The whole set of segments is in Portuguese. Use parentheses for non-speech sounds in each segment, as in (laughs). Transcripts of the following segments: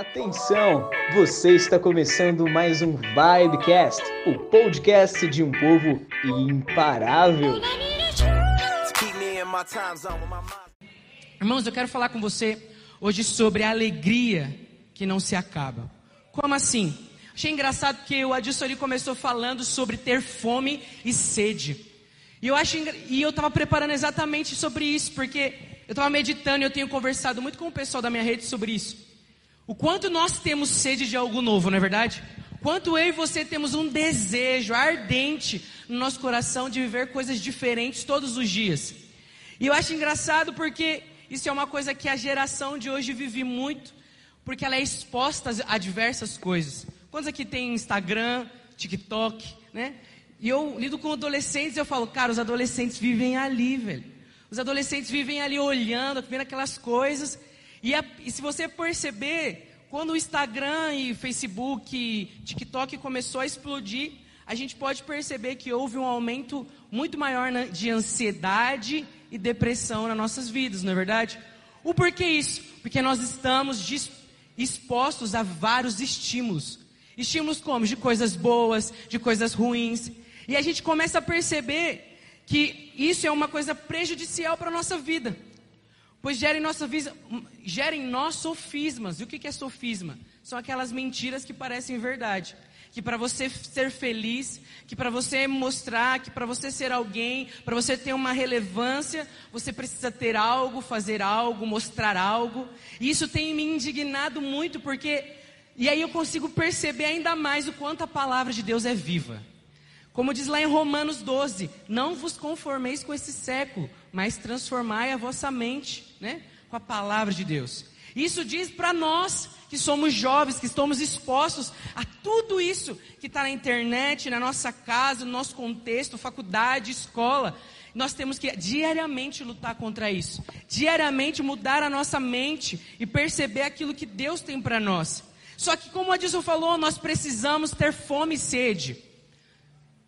Atenção, você está começando mais um Vibecast, o podcast de um povo imparável. Irmãos, eu quero falar com você hoje sobre a alegria que não se acaba. Como assim? Achei engraçado que o Adilson ali começou falando sobre ter fome e sede. E eu acho e eu estava preparando exatamente sobre isso, porque eu estava meditando e eu tenho conversado muito com o pessoal da minha rede sobre isso. O quanto nós temos sede de algo novo, não é verdade? Quanto eu e você temos um desejo ardente no nosso coração de viver coisas diferentes todos os dias. E eu acho engraçado porque isso é uma coisa que a geração de hoje vive muito, porque ela é exposta a diversas coisas. Quantos aqui tem Instagram, TikTok, né? E eu lido com adolescentes e eu falo, cara, os adolescentes vivem ali, velho. Os adolescentes vivem ali olhando, vendo aquelas coisas e, a, e se você perceber, quando o Instagram e Facebook, e TikTok começou a explodir, a gente pode perceber que houve um aumento muito maior na, de ansiedade e depressão nas nossas vidas, não é verdade? O porquê isso? Porque nós estamos expostos a vários estímulos. Estímulos como? De coisas boas, de coisas ruins. E a gente começa a perceber que isso é uma coisa prejudicial para a nossa vida. Pois gera em, nossa vida, gera em nós sofismas. E o que é sofisma? São aquelas mentiras que parecem verdade. Que para você ser feliz, que para você mostrar, que para você ser alguém, para você ter uma relevância, você precisa ter algo, fazer algo, mostrar algo. E isso tem me indignado muito porque, e aí eu consigo perceber ainda mais o quanto a palavra de Deus é viva. Como diz lá em Romanos 12: Não vos conformeis com esse século, mas transformai a vossa mente, né? Com a palavra de Deus. Isso diz para nós que somos jovens, que estamos expostos a tudo isso que está na internet, na nossa casa, no nosso contexto, faculdade, escola. Nós temos que diariamente lutar contra isso, diariamente mudar a nossa mente e perceber aquilo que Deus tem para nós. Só que, como a Adilson falou, nós precisamos ter fome e sede.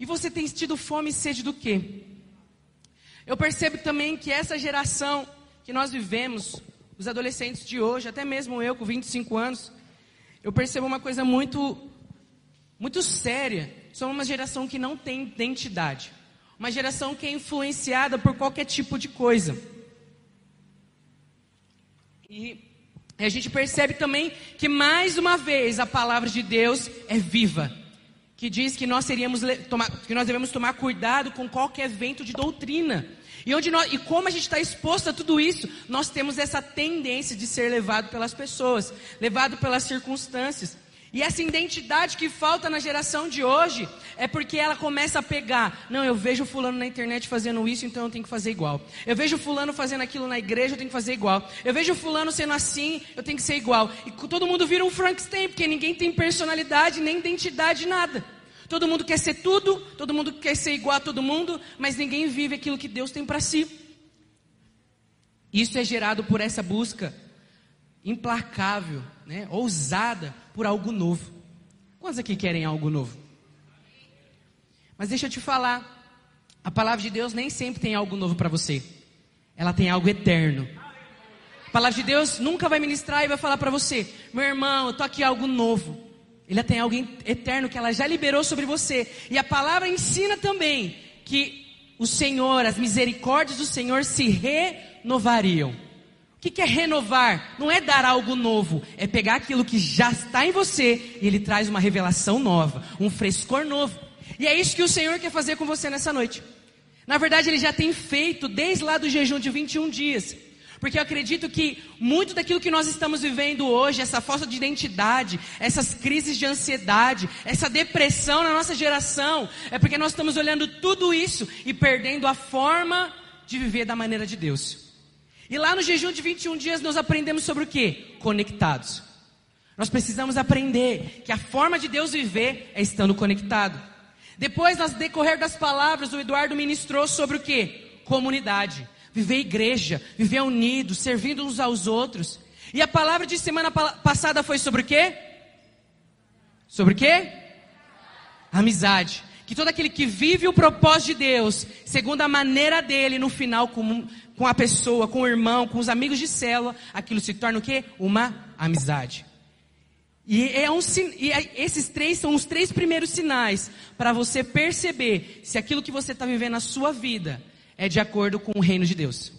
E você tem tido fome e sede do quê? Eu percebo também que essa geração que nós vivemos, os adolescentes de hoje, até mesmo eu com 25 anos, eu percebo uma coisa muito muito séria. Somos uma geração que não tem identidade. Uma geração que é influenciada por qualquer tipo de coisa. E a gente percebe também que mais uma vez a palavra de Deus é viva que diz que nós, seríamos, tomar, que nós devemos tomar cuidado com qualquer vento de doutrina. E, onde nós, e como a gente está exposto a tudo isso, nós temos essa tendência de ser levado pelas pessoas, levado pelas circunstâncias. E essa identidade que falta na geração de hoje é porque ela começa a pegar. Não, eu vejo fulano na internet fazendo isso, então eu tenho que fazer igual. Eu vejo fulano fazendo aquilo na igreja, eu tenho que fazer igual. Eu vejo fulano sendo assim, eu tenho que ser igual. E todo mundo vira um Frankenstein, porque ninguém tem personalidade, nem identidade, nada. Todo mundo quer ser tudo, todo mundo quer ser igual a todo mundo, mas ninguém vive aquilo que Deus tem para si. Isso é gerado por essa busca implacável, né, ousada por algo novo. Quantos aqui querem algo novo? Mas deixa eu te falar, a palavra de Deus nem sempre tem algo novo para você. Ela tem algo eterno. A palavra de Deus nunca vai ministrar e vai falar para você, meu irmão, eu tô aqui algo novo. Ele tem algo eterno que ela já liberou sobre você. E a palavra ensina também que o Senhor, as misericórdias do Senhor se renovariam. O que, é renovar? Não é dar algo novo, é pegar aquilo que já está em você e ele traz uma revelação nova, um frescor novo. E é isso que o Senhor quer fazer com você nessa noite. Na verdade, ele já tem feito desde lá do jejum de 21 dias. Porque eu acredito que muito daquilo que nós estamos vivendo hoje, essa falta de identidade, essas crises de ansiedade, essa depressão na nossa geração, é porque nós estamos olhando tudo isso e perdendo a forma de viver da maneira de Deus. E lá no jejum de 21 dias nós aprendemos sobre o que? Conectados. Nós precisamos aprender que a forma de Deus viver é estando conectado. Depois, no decorrer das palavras, o Eduardo ministrou sobre o que? Comunidade viver igreja, viver unido, servindo uns aos outros. E a palavra de semana passada foi sobre o quê? Sobre o quê? Amizade. Que todo aquele que vive o propósito de Deus, segundo a maneira dele, no final, com, a pessoa, com o irmão, com os amigos de célula, aquilo se torna o quê? Uma amizade. E, é um, e esses três são os três primeiros sinais para você perceber se aquilo que você está vivendo na sua vida é de acordo com o reino de Deus.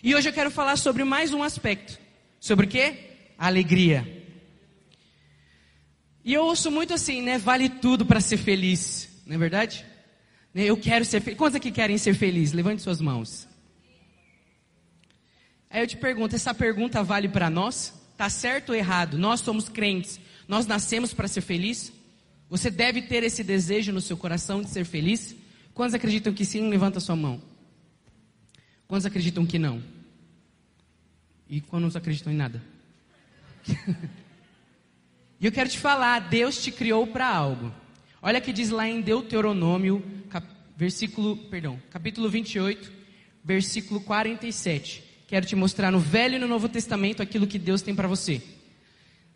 E hoje eu quero falar sobre mais um aspecto. Sobre o quê? alegria. E eu ouço muito assim, né? Vale tudo para ser feliz, não é verdade? Eu quero ser feliz. Quantos aqui querem ser felizes? Levante suas mãos. Aí eu te pergunto, essa pergunta vale para nós? Tá certo ou errado? Nós somos crentes. Nós nascemos para ser feliz? Você deve ter esse desejo no seu coração de ser feliz? Quantos acreditam que sim? Levanta sua mão. Quantos acreditam que não? E quantos acreditam em nada? (laughs) E eu quero te falar, Deus te criou para algo. Olha que diz lá em Deuteronômio, cap, versículo, perdão, capítulo 28, versículo 47. Quero te mostrar no Velho e no Novo Testamento aquilo que Deus tem para você.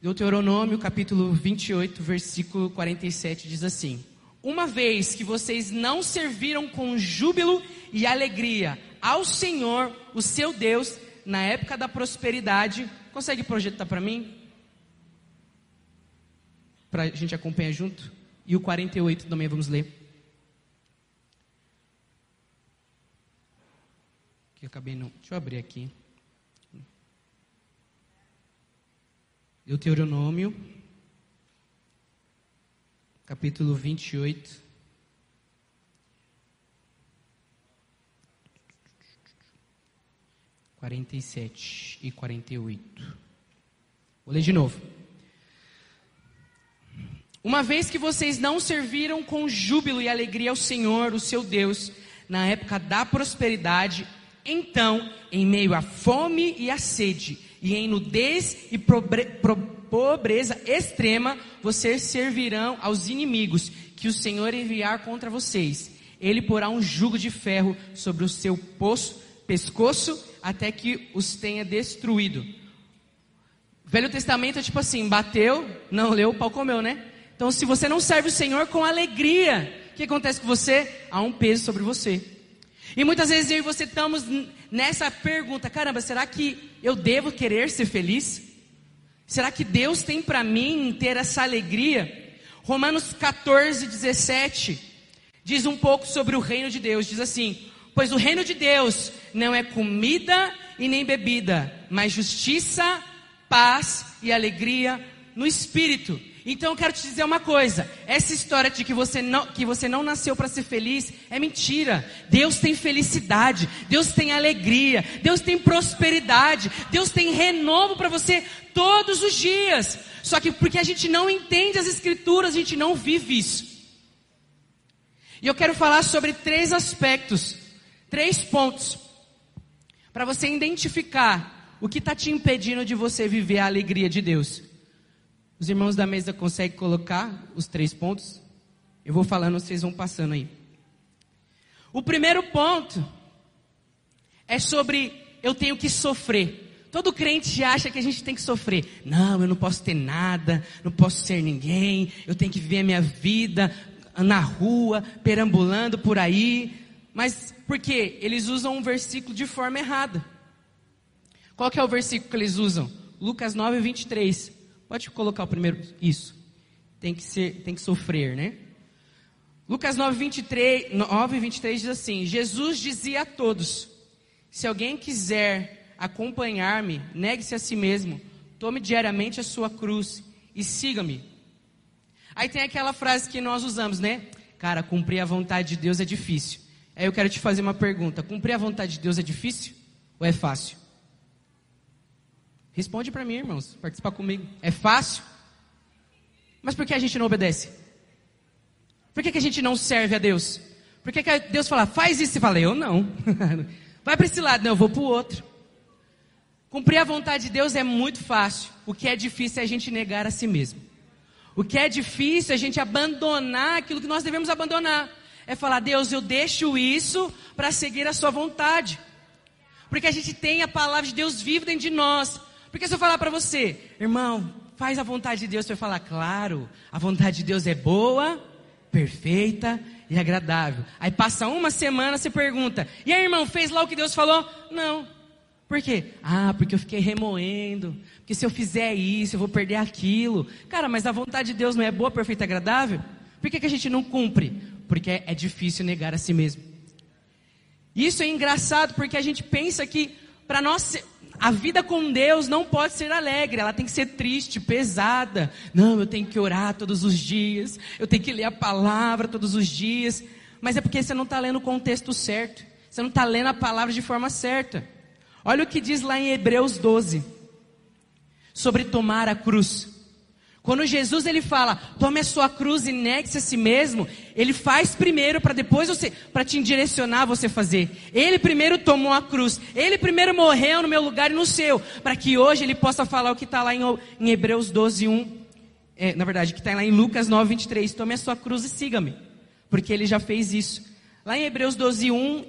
Deuteronômio, capítulo 28, versículo 47 diz assim: Uma vez que vocês não serviram com júbilo e alegria ao Senhor, o seu Deus, na época da prosperidade, consegue projetar para mim? para a gente acompanhar junto. E o 48 também vamos ler. Que acabei não. Deixa eu abrir aqui. Deuteronômio, capítulo 28. Quarenta e sete e quarenta e oito. Vou ler de novo. Uma vez que vocês não serviram com júbilo e alegria ao Senhor, o seu Deus, na época da prosperidade, então, em meio à fome e à sede, e em nudez e pobreza extrema, vocês servirão aos inimigos que o Senhor enviar contra vocês. Ele porá um jugo de ferro sobre o seu poço, pescoço até que os tenha destruído. Velho Testamento é tipo assim: bateu, não leu, o pau comeu, né? Então, se você não serve o Senhor com alegria, o que acontece com você? Há um peso sobre você. E muitas vezes eu e você estamos nessa pergunta: caramba, será que eu devo querer ser feliz? Será que Deus tem para mim ter essa alegria? Romanos 14, 17 diz um pouco sobre o reino de Deus. Diz assim: Pois o reino de Deus não é comida e nem bebida, mas justiça, paz e alegria no espírito. Então eu quero te dizer uma coisa: essa história de que você não, que você não nasceu para ser feliz é mentira. Deus tem felicidade, Deus tem alegria, Deus tem prosperidade, Deus tem renovo para você todos os dias. Só que porque a gente não entende as Escrituras, a gente não vive isso. E eu quero falar sobre três aspectos, três pontos, para você identificar o que está te impedindo de você viver a alegria de Deus. Os irmãos da mesa conseguem colocar os três pontos? Eu vou falando, vocês vão passando aí. O primeiro ponto é sobre eu tenho que sofrer. Todo crente acha que a gente tem que sofrer. Não, eu não posso ter nada, não posso ser ninguém, eu tenho que viver a minha vida na rua, perambulando por aí. Mas por quê? Eles usam um versículo de forma errada. Qual que é o versículo que eles usam? Lucas 9, 23. Pode colocar o primeiro. Isso. Tem que, ser, tem que sofrer, né? Lucas 9, 23, 9, 23 diz assim: Jesus dizia a todos: Se alguém quiser acompanhar-me, negue-se a si mesmo, tome diariamente a sua cruz e siga-me. Aí tem aquela frase que nós usamos, né? Cara, cumprir a vontade de Deus é difícil. Aí eu quero te fazer uma pergunta: cumprir a vontade de Deus é difícil ou é fácil? Responde para mim, irmãos, participar comigo. É fácil? Mas por que a gente não obedece? Por que, que a gente não serve a Deus? Por que, que Deus fala, faz isso e fala, eu não. (laughs) Vai para esse lado, não, eu vou para o outro. Cumprir a vontade de Deus é muito fácil. O que é difícil é a gente negar a si mesmo. O que é difícil é a gente abandonar aquilo que nós devemos abandonar. É falar, Deus, eu deixo isso para seguir a sua vontade. Porque a gente tem a palavra de Deus viva dentro de nós. Porque se eu falar para você, irmão, faz a vontade de Deus, você vai falar, claro, a vontade de Deus é boa, perfeita e agradável. Aí passa uma semana, você pergunta, e aí, irmão, fez lá o que Deus falou? Não. Por quê? Ah, porque eu fiquei remoendo. Porque se eu fizer isso, eu vou perder aquilo. Cara, mas a vontade de Deus não é boa, perfeita e agradável? Por que, que a gente não cumpre? Porque é difícil negar a si mesmo. Isso é engraçado porque a gente pensa que para nós a vida com Deus não pode ser alegre, ela tem que ser triste, pesada. Não, eu tenho que orar todos os dias, eu tenho que ler a palavra todos os dias. Mas é porque você não está lendo o contexto certo, você não está lendo a palavra de forma certa. Olha o que diz lá em Hebreus 12, sobre tomar a cruz. Quando Jesus ele fala, tome a sua cruz e negue-se a si mesmo, ele faz primeiro para depois você, para te direcionar você fazer. Ele primeiro tomou a cruz, ele primeiro morreu no meu lugar e no seu, para que hoje ele possa falar o que está lá em, em, Hebreus 12, 1, é, na verdade, que está lá em Lucas 9, 23, tome a sua cruz e siga-me, porque ele já fez isso. Lá em Hebreus 12, 1,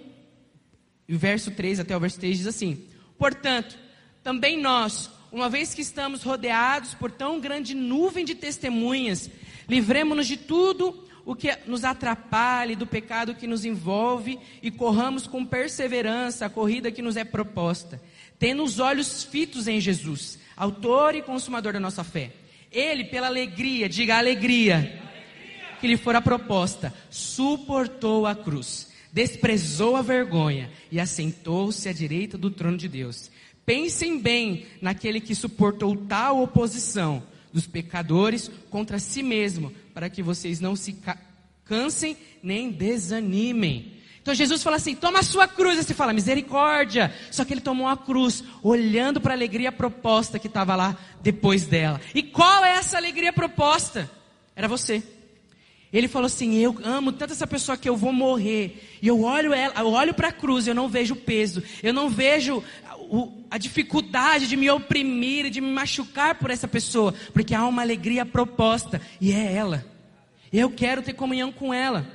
o verso 3 até o verso 3 diz assim, portanto, também nós, uma vez que estamos rodeados por tão grande nuvem de testemunhas, livremos-nos de tudo o que nos atrapalhe, do pecado que nos envolve e corramos com perseverança a corrida que nos é proposta, tendo os olhos fitos em Jesus, autor e consumador da nossa fé. Ele, pela alegria, diga alegria, que lhe fora proposta, suportou a cruz, desprezou a vergonha e assentou-se à direita do trono de Deus. Pensem bem naquele que suportou tal oposição dos pecadores contra si mesmo, para que vocês não se cansem nem desanimem. Então Jesus fala assim: toma a sua cruz. Você fala, misericórdia. Só que ele tomou a cruz, olhando para a alegria proposta que estava lá depois dela. E qual é essa alegria proposta? Era você. Ele falou assim: Eu amo tanto essa pessoa que eu vou morrer. E eu olho olho para a cruz, eu não vejo o peso, eu não vejo o, a dificuldade de me oprimir, de me machucar por essa pessoa, porque há uma alegria proposta e é ela. Eu quero ter comunhão com ela.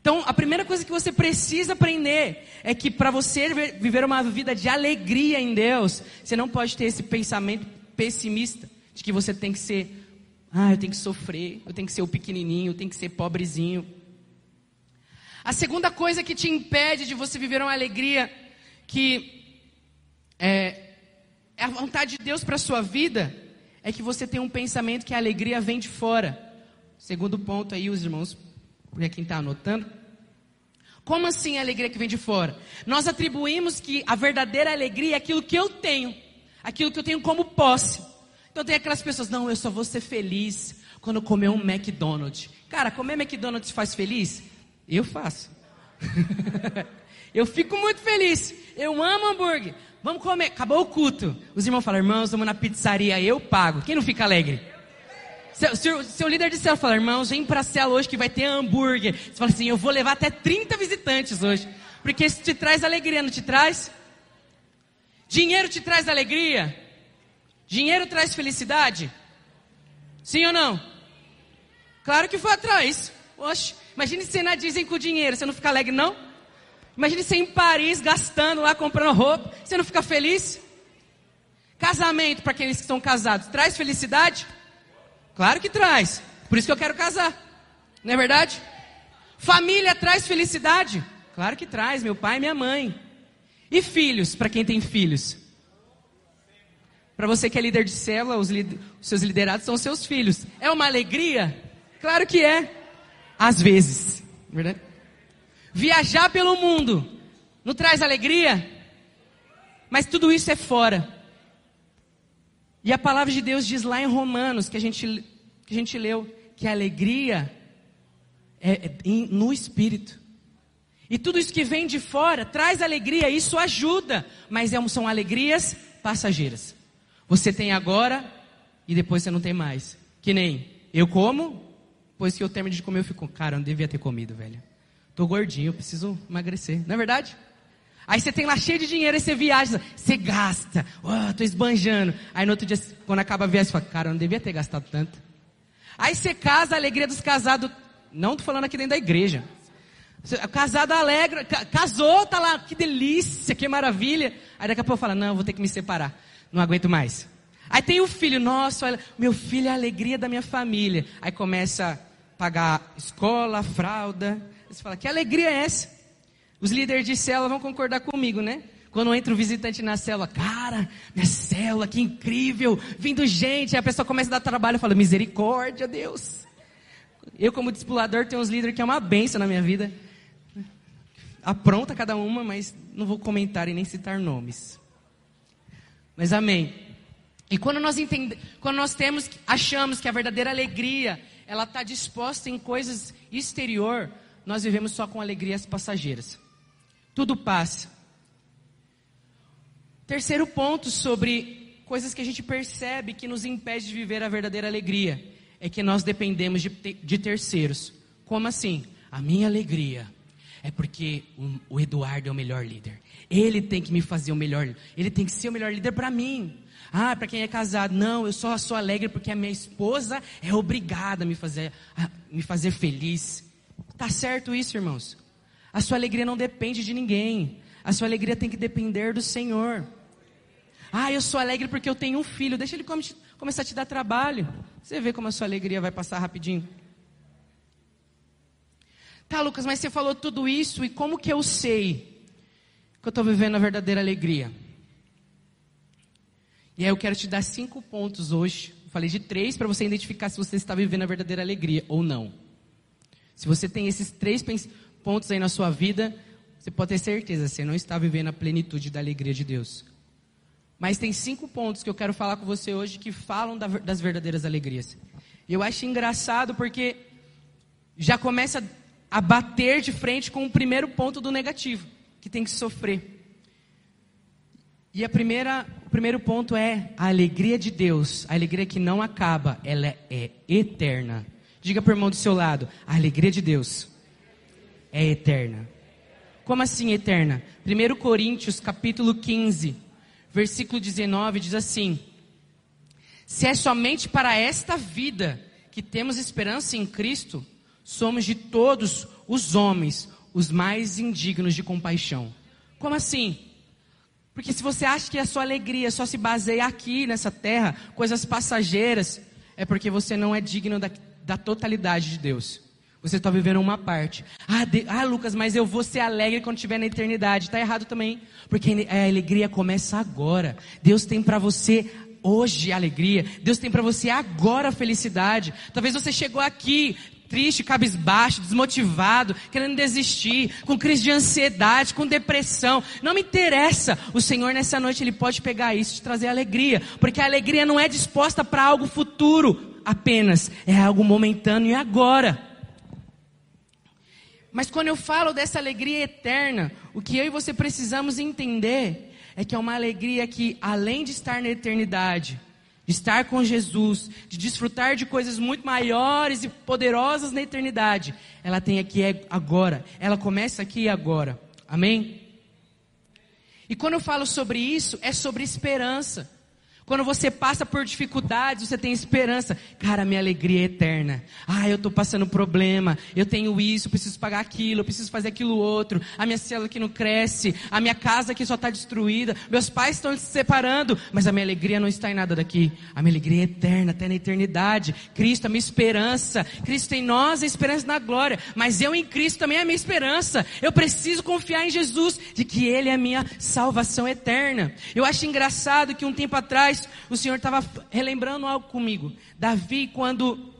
Então, a primeira coisa que você precisa aprender é que para você viver uma vida de alegria em Deus, você não pode ter esse pensamento pessimista de que você tem que ser, ah, eu tenho que sofrer, eu tenho que ser o pequenininho, eu tenho que ser pobrezinho. A segunda coisa que te impede de você viver uma alegria que é, a vontade de Deus para a sua vida é que você tenha um pensamento que a alegria vem de fora. Segundo ponto aí, os irmãos, porque quem está anotando. Como assim a alegria que vem de fora? Nós atribuímos que a verdadeira alegria é aquilo que eu tenho, aquilo que eu tenho como posse. Então tem aquelas pessoas, não, eu só vou ser feliz quando comer um McDonald's. Cara, comer McDonald's faz feliz? Eu faço. (laughs) eu fico muito feliz. Eu amo hambúrguer. Vamos comer. Acabou o culto. Os irmãos falam, irmãos, vamos na pizzaria, eu pago. Quem não fica alegre? Seu, seu, seu líder de céu fala, irmãos, vem pra cela hoje que vai ter hambúrguer. Você fala assim, eu vou levar até 30 visitantes hoje. Porque isso te traz alegria, não te traz? Dinheiro te traz alegria? Dinheiro traz felicidade? Sim ou não? Claro que foi atrás. Oxe, imagine você na dizem com dinheiro, você não fica alegre não? Imagine você em Paris gastando lá, comprando roupa. Você não fica feliz? Casamento, para aqueles que estão casados, traz felicidade? Claro que traz. Por isso que eu quero casar. Não é verdade? Família traz felicidade? Claro que traz, meu pai e minha mãe. E filhos, para quem tem filhos? Para você que é líder de célula, os, os seus liderados são seus filhos. É uma alegria? Claro que é. Às vezes. Verdade? Viajar pelo mundo não traz alegria? Mas tudo isso é fora. E a palavra de Deus diz lá em Romanos, que a gente, que a gente leu, que a alegria é, é no espírito. E tudo isso que vem de fora traz alegria, isso ajuda, mas é, são alegrias passageiras. Você tem agora e depois você não tem mais. Que nem eu como, depois que eu termino de comer, eu fico, cara, eu não devia ter comido, velho. Tô gordinho, eu preciso emagrecer. Não é verdade? Aí você tem lá cheio de dinheiro, aí você viaja, você gasta, oh, tô esbanjando. Aí no outro dia, quando acaba a viagem, você fala, cara, eu não devia ter gastado tanto. Aí você casa, a alegria dos casados, não tô falando aqui dentro da igreja. Casado alegre, casou, tá lá, que delícia, que maravilha. Aí daqui a pouco fala, não, vou ter que me separar, não aguento mais. Aí tem o filho, nossa, meu filho é a alegria da minha família. Aí começa a pagar escola, fralda, você fala, que alegria é essa? Os líderes de célula vão concordar comigo, né? Quando entra o visitante na célula, cara, minha célula, que incrível, vindo gente, aí a pessoa começa a dar trabalho, fala, misericórdia, Deus. Eu, como discipulador, tenho uns líderes que é uma benção na minha vida. Apronta cada uma, mas não vou comentar e nem citar nomes. Mas amém. E quando nós entendemos, quando nós temos, achamos que a verdadeira alegria, ela está disposta em coisas exterior, nós vivemos só com alegrias passageiras. Tudo passa. Terceiro ponto sobre coisas que a gente percebe que nos impede de viver a verdadeira alegria é que nós dependemos de, de terceiros. Como assim? A minha alegria é porque o, o Eduardo é o melhor líder. Ele tem que me fazer o melhor, ele tem que ser o melhor líder para mim. Ah, para quem é casado, não, eu só sou alegre porque a minha esposa é obrigada a me fazer, a me fazer feliz. Tá certo isso, irmãos? A sua alegria não depende de ninguém. A sua alegria tem que depender do Senhor. Ah, eu sou alegre porque eu tenho um filho. Deixa ele come, começar a te dar trabalho. Você vê como a sua alegria vai passar rapidinho. Tá, Lucas, mas você falou tudo isso e como que eu sei que eu estou vivendo a verdadeira alegria? E aí eu quero te dar cinco pontos hoje. Eu falei de três para você identificar se você está vivendo a verdadeira alegria ou não. Se você tem esses três pontos aí na sua vida, você pode ter certeza, você não está vivendo a plenitude da alegria de Deus. Mas tem cinco pontos que eu quero falar com você hoje que falam das verdadeiras alegrias. E eu acho engraçado porque já começa a bater de frente com o primeiro ponto do negativo, que tem que sofrer. E a primeira, o primeiro ponto é a alegria de Deus, a alegria que não acaba, ela é, é eterna. Diga para o irmão do seu lado, a alegria de Deus é eterna. Como assim eterna? 1 Coríntios capítulo 15, versículo 19 diz assim: Se é somente para esta vida que temos esperança em Cristo, somos de todos os homens os mais indignos de compaixão. Como assim? Porque se você acha que a sua alegria só se baseia aqui nessa terra, coisas passageiras, é porque você não é digno da, da totalidade de Deus. Você está vivendo uma parte. Ah, de, ah, Lucas, mas eu vou ser alegre quando estiver na eternidade. Está errado também. Porque a alegria começa agora. Deus tem para você hoje alegria. Deus tem para você agora felicidade. Talvez você chegou aqui triste, cabisbaixo, desmotivado, querendo desistir, com crise de ansiedade, com depressão. Não me interessa. O Senhor nessa noite ele pode pegar isso e trazer alegria, porque a alegria não é disposta para algo futuro apenas, é algo momentâneo e agora. Mas quando eu falo dessa alegria eterna, o que eu e você precisamos entender é que é uma alegria que, além de estar na eternidade, de estar com Jesus, de desfrutar de coisas muito maiores e poderosas na eternidade, ela tem aqui agora, ela começa aqui agora. Amém? E quando eu falo sobre isso, é sobre esperança. Quando você passa por dificuldades, você tem esperança. Cara, minha alegria é eterna. Ah, eu estou passando problema. Eu tenho isso, preciso pagar aquilo, eu preciso fazer aquilo outro. A minha célula que não cresce. A minha casa que só está destruída. Meus pais estão se separando. Mas a minha alegria não está em nada daqui. A minha alegria é eterna, até na eternidade. Cristo, a minha esperança. Cristo em nós, a esperança na glória. Mas eu em Cristo também é a minha esperança. Eu preciso confiar em Jesus, de que Ele é a minha salvação eterna. Eu acho engraçado que um tempo atrás, o Senhor estava relembrando algo comigo. Davi, quando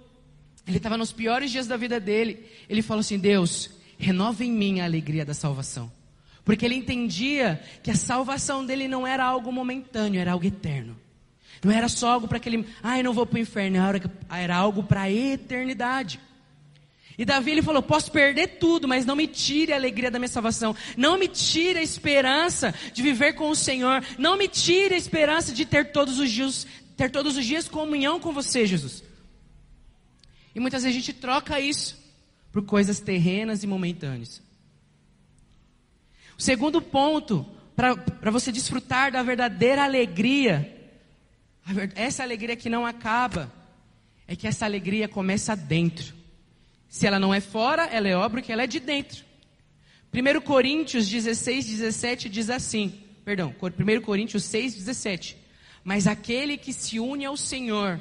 ele estava nos piores dias da vida dele, ele falou assim: Deus, renova em mim a alegria da salvação. Porque ele entendia que a salvação dele não era algo momentâneo, era algo eterno. Não era só algo para aquele, ai, não vou para o inferno, era algo para a eternidade. E Davi ele falou: Posso perder tudo, mas não me tire a alegria da minha salvação. Não me tire a esperança de viver com o Senhor. Não me tire a esperança de ter todos os dias, ter todos os dias comunhão com você, Jesus. E muitas vezes a gente troca isso por coisas terrenas e momentâneas. O segundo ponto, para você desfrutar da verdadeira alegria, essa alegria que não acaba, é que essa alegria começa dentro. Se ela não é fora, ela é obra que ela é de dentro. 1 Coríntios 16, 17 diz assim, perdão, 1 Coríntios 6, 17. Mas aquele que se une ao Senhor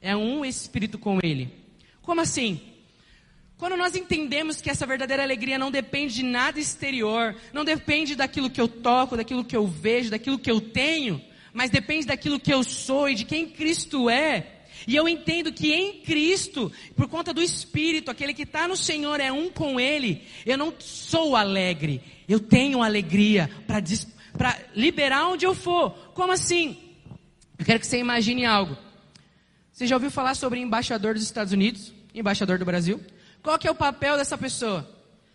é um espírito com ele. Como assim? Quando nós entendemos que essa verdadeira alegria não depende de nada exterior, não depende daquilo que eu toco, daquilo que eu vejo, daquilo que eu tenho, mas depende daquilo que eu sou e de quem Cristo é. E eu entendo que em Cristo, por conta do Espírito, aquele que está no Senhor é um com Ele, eu não sou alegre, eu tenho alegria para liberar onde eu for. Como assim? Eu quero que você imagine algo. Você já ouviu falar sobre embaixador dos Estados Unidos? Embaixador do Brasil? Qual que é o papel dessa pessoa?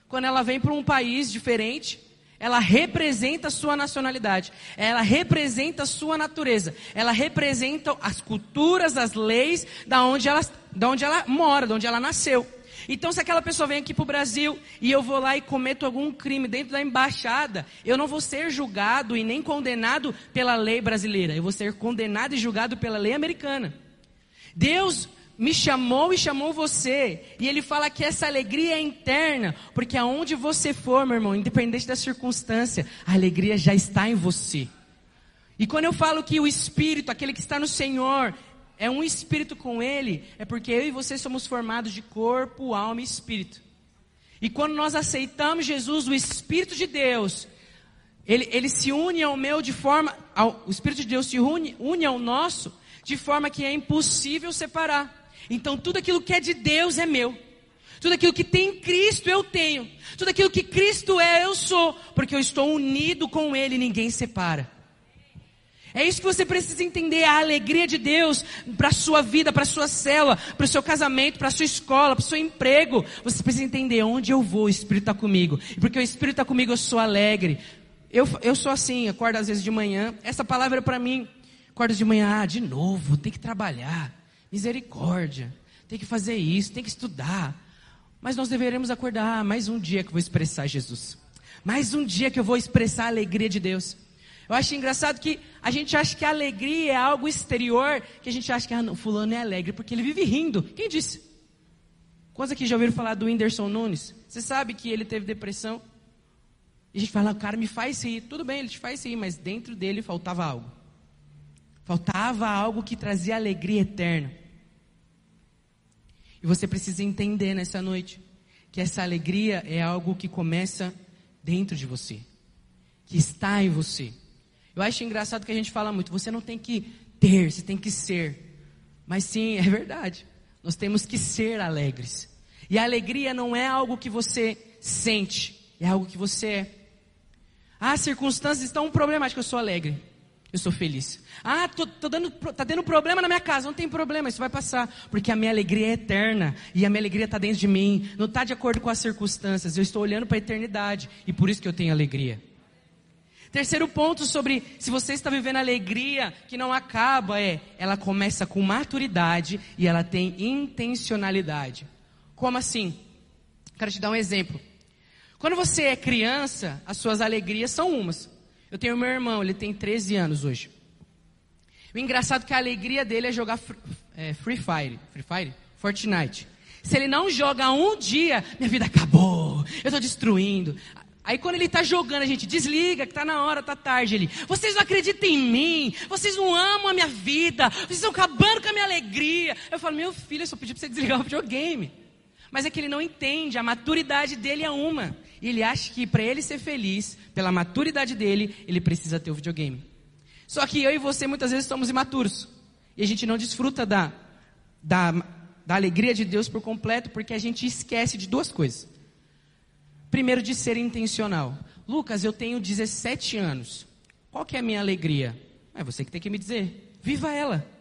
Quando ela vem para um país diferente, ela representa a sua nacionalidade, ela representa a sua natureza, ela representa as culturas, as leis da onde ela, da onde ela mora, da onde ela nasceu. Então, se aquela pessoa vem aqui para o Brasil e eu vou lá e cometo algum crime dentro da embaixada, eu não vou ser julgado e nem condenado pela lei brasileira, eu vou ser condenado e julgado pela lei americana. Deus me chamou e chamou você. E ele fala que essa alegria é interna, porque aonde você for, meu irmão, independente da circunstância, a alegria já está em você. E quando eu falo que o Espírito, aquele que está no Senhor, é um Espírito com Ele, é porque eu e você somos formados de corpo, alma e Espírito. E quando nós aceitamos Jesus, o Espírito de Deus, ele, ele se une ao meu de forma, ao, o Espírito de Deus se une, une ao nosso, de forma que é impossível separar. Então tudo aquilo que é de Deus é meu. Tudo aquilo que tem Cristo eu tenho. Tudo aquilo que Cristo é eu sou, porque eu estou unido com Ele, ninguém separa. É isso que você precisa entender, a alegria de Deus para a sua vida, para a sua cela, para o seu casamento, para a sua escola, para o seu emprego. Você precisa entender onde eu vou, o Espírito está comigo. Porque o Espírito está comigo, eu sou alegre. Eu, eu sou assim, acordo às vezes de manhã. Essa palavra é para mim. Acordo de manhã, ah, de novo, tem que trabalhar. Misericórdia. Tem que fazer isso, tem que estudar. Mas nós deveremos acordar. Ah, mais um dia que eu vou expressar Jesus. Mais um dia que eu vou expressar a alegria de Deus. Eu acho engraçado que a gente acha que a alegria é algo exterior, que a gente acha que ah, não, fulano é alegre porque ele vive rindo. Quem disse? Quantos aqui já ouviram falar do Whindersson Nunes? Você sabe que ele teve depressão? E a gente fala, o cara me faz rir. Tudo bem, ele te faz rir, mas dentro dele faltava algo. Faltava algo que trazia alegria eterna. E você precisa entender nessa noite que essa alegria é algo que começa dentro de você, que está em você. Eu acho engraçado que a gente fala muito, você não tem que ter, você tem que ser. Mas sim, é verdade. Nós temos que ser alegres. E a alegria não é algo que você sente, é algo que você é. Ah, as circunstâncias estão problemáticas, eu sou alegre eu sou feliz. Ah, tô, tô dando, tá tendo problema na minha casa. Não tem problema, isso vai passar. Porque a minha alegria é eterna. E a minha alegria está dentro de mim. Não está de acordo com as circunstâncias. Eu estou olhando para a eternidade. E por isso que eu tenho alegria. Terceiro ponto sobre se você está vivendo alegria que não acaba é, ela começa com maturidade e ela tem intencionalidade. Como assim? Quero te dar um exemplo. Quando você é criança, as suas alegrias são umas. Eu tenho meu irmão, ele tem 13 anos hoje. O engraçado é que a alegria dele é jogar é, Free Fire. Free Fire? Fortnite. Se ele não joga um dia, minha vida acabou. Eu estou destruindo. Aí quando ele está jogando, a gente desliga, que está na hora, está tarde. Ele, vocês não acreditam em mim, vocês não amam a minha vida, vocês estão acabando com a minha alegria. Eu falo, meu filho, eu só pedi para você desligar o videogame. Mas é que ele não entende, a maturidade dele é uma. E ele acha que para ele ser feliz, pela maturidade dele, ele precisa ter o videogame. Só que eu e você muitas vezes estamos imaturos. E a gente não desfruta da, da, da alegria de Deus por completo, porque a gente esquece de duas coisas. Primeiro, de ser intencional. Lucas, eu tenho 17 anos. Qual que é a minha alegria? É você que tem que me dizer. Viva ela.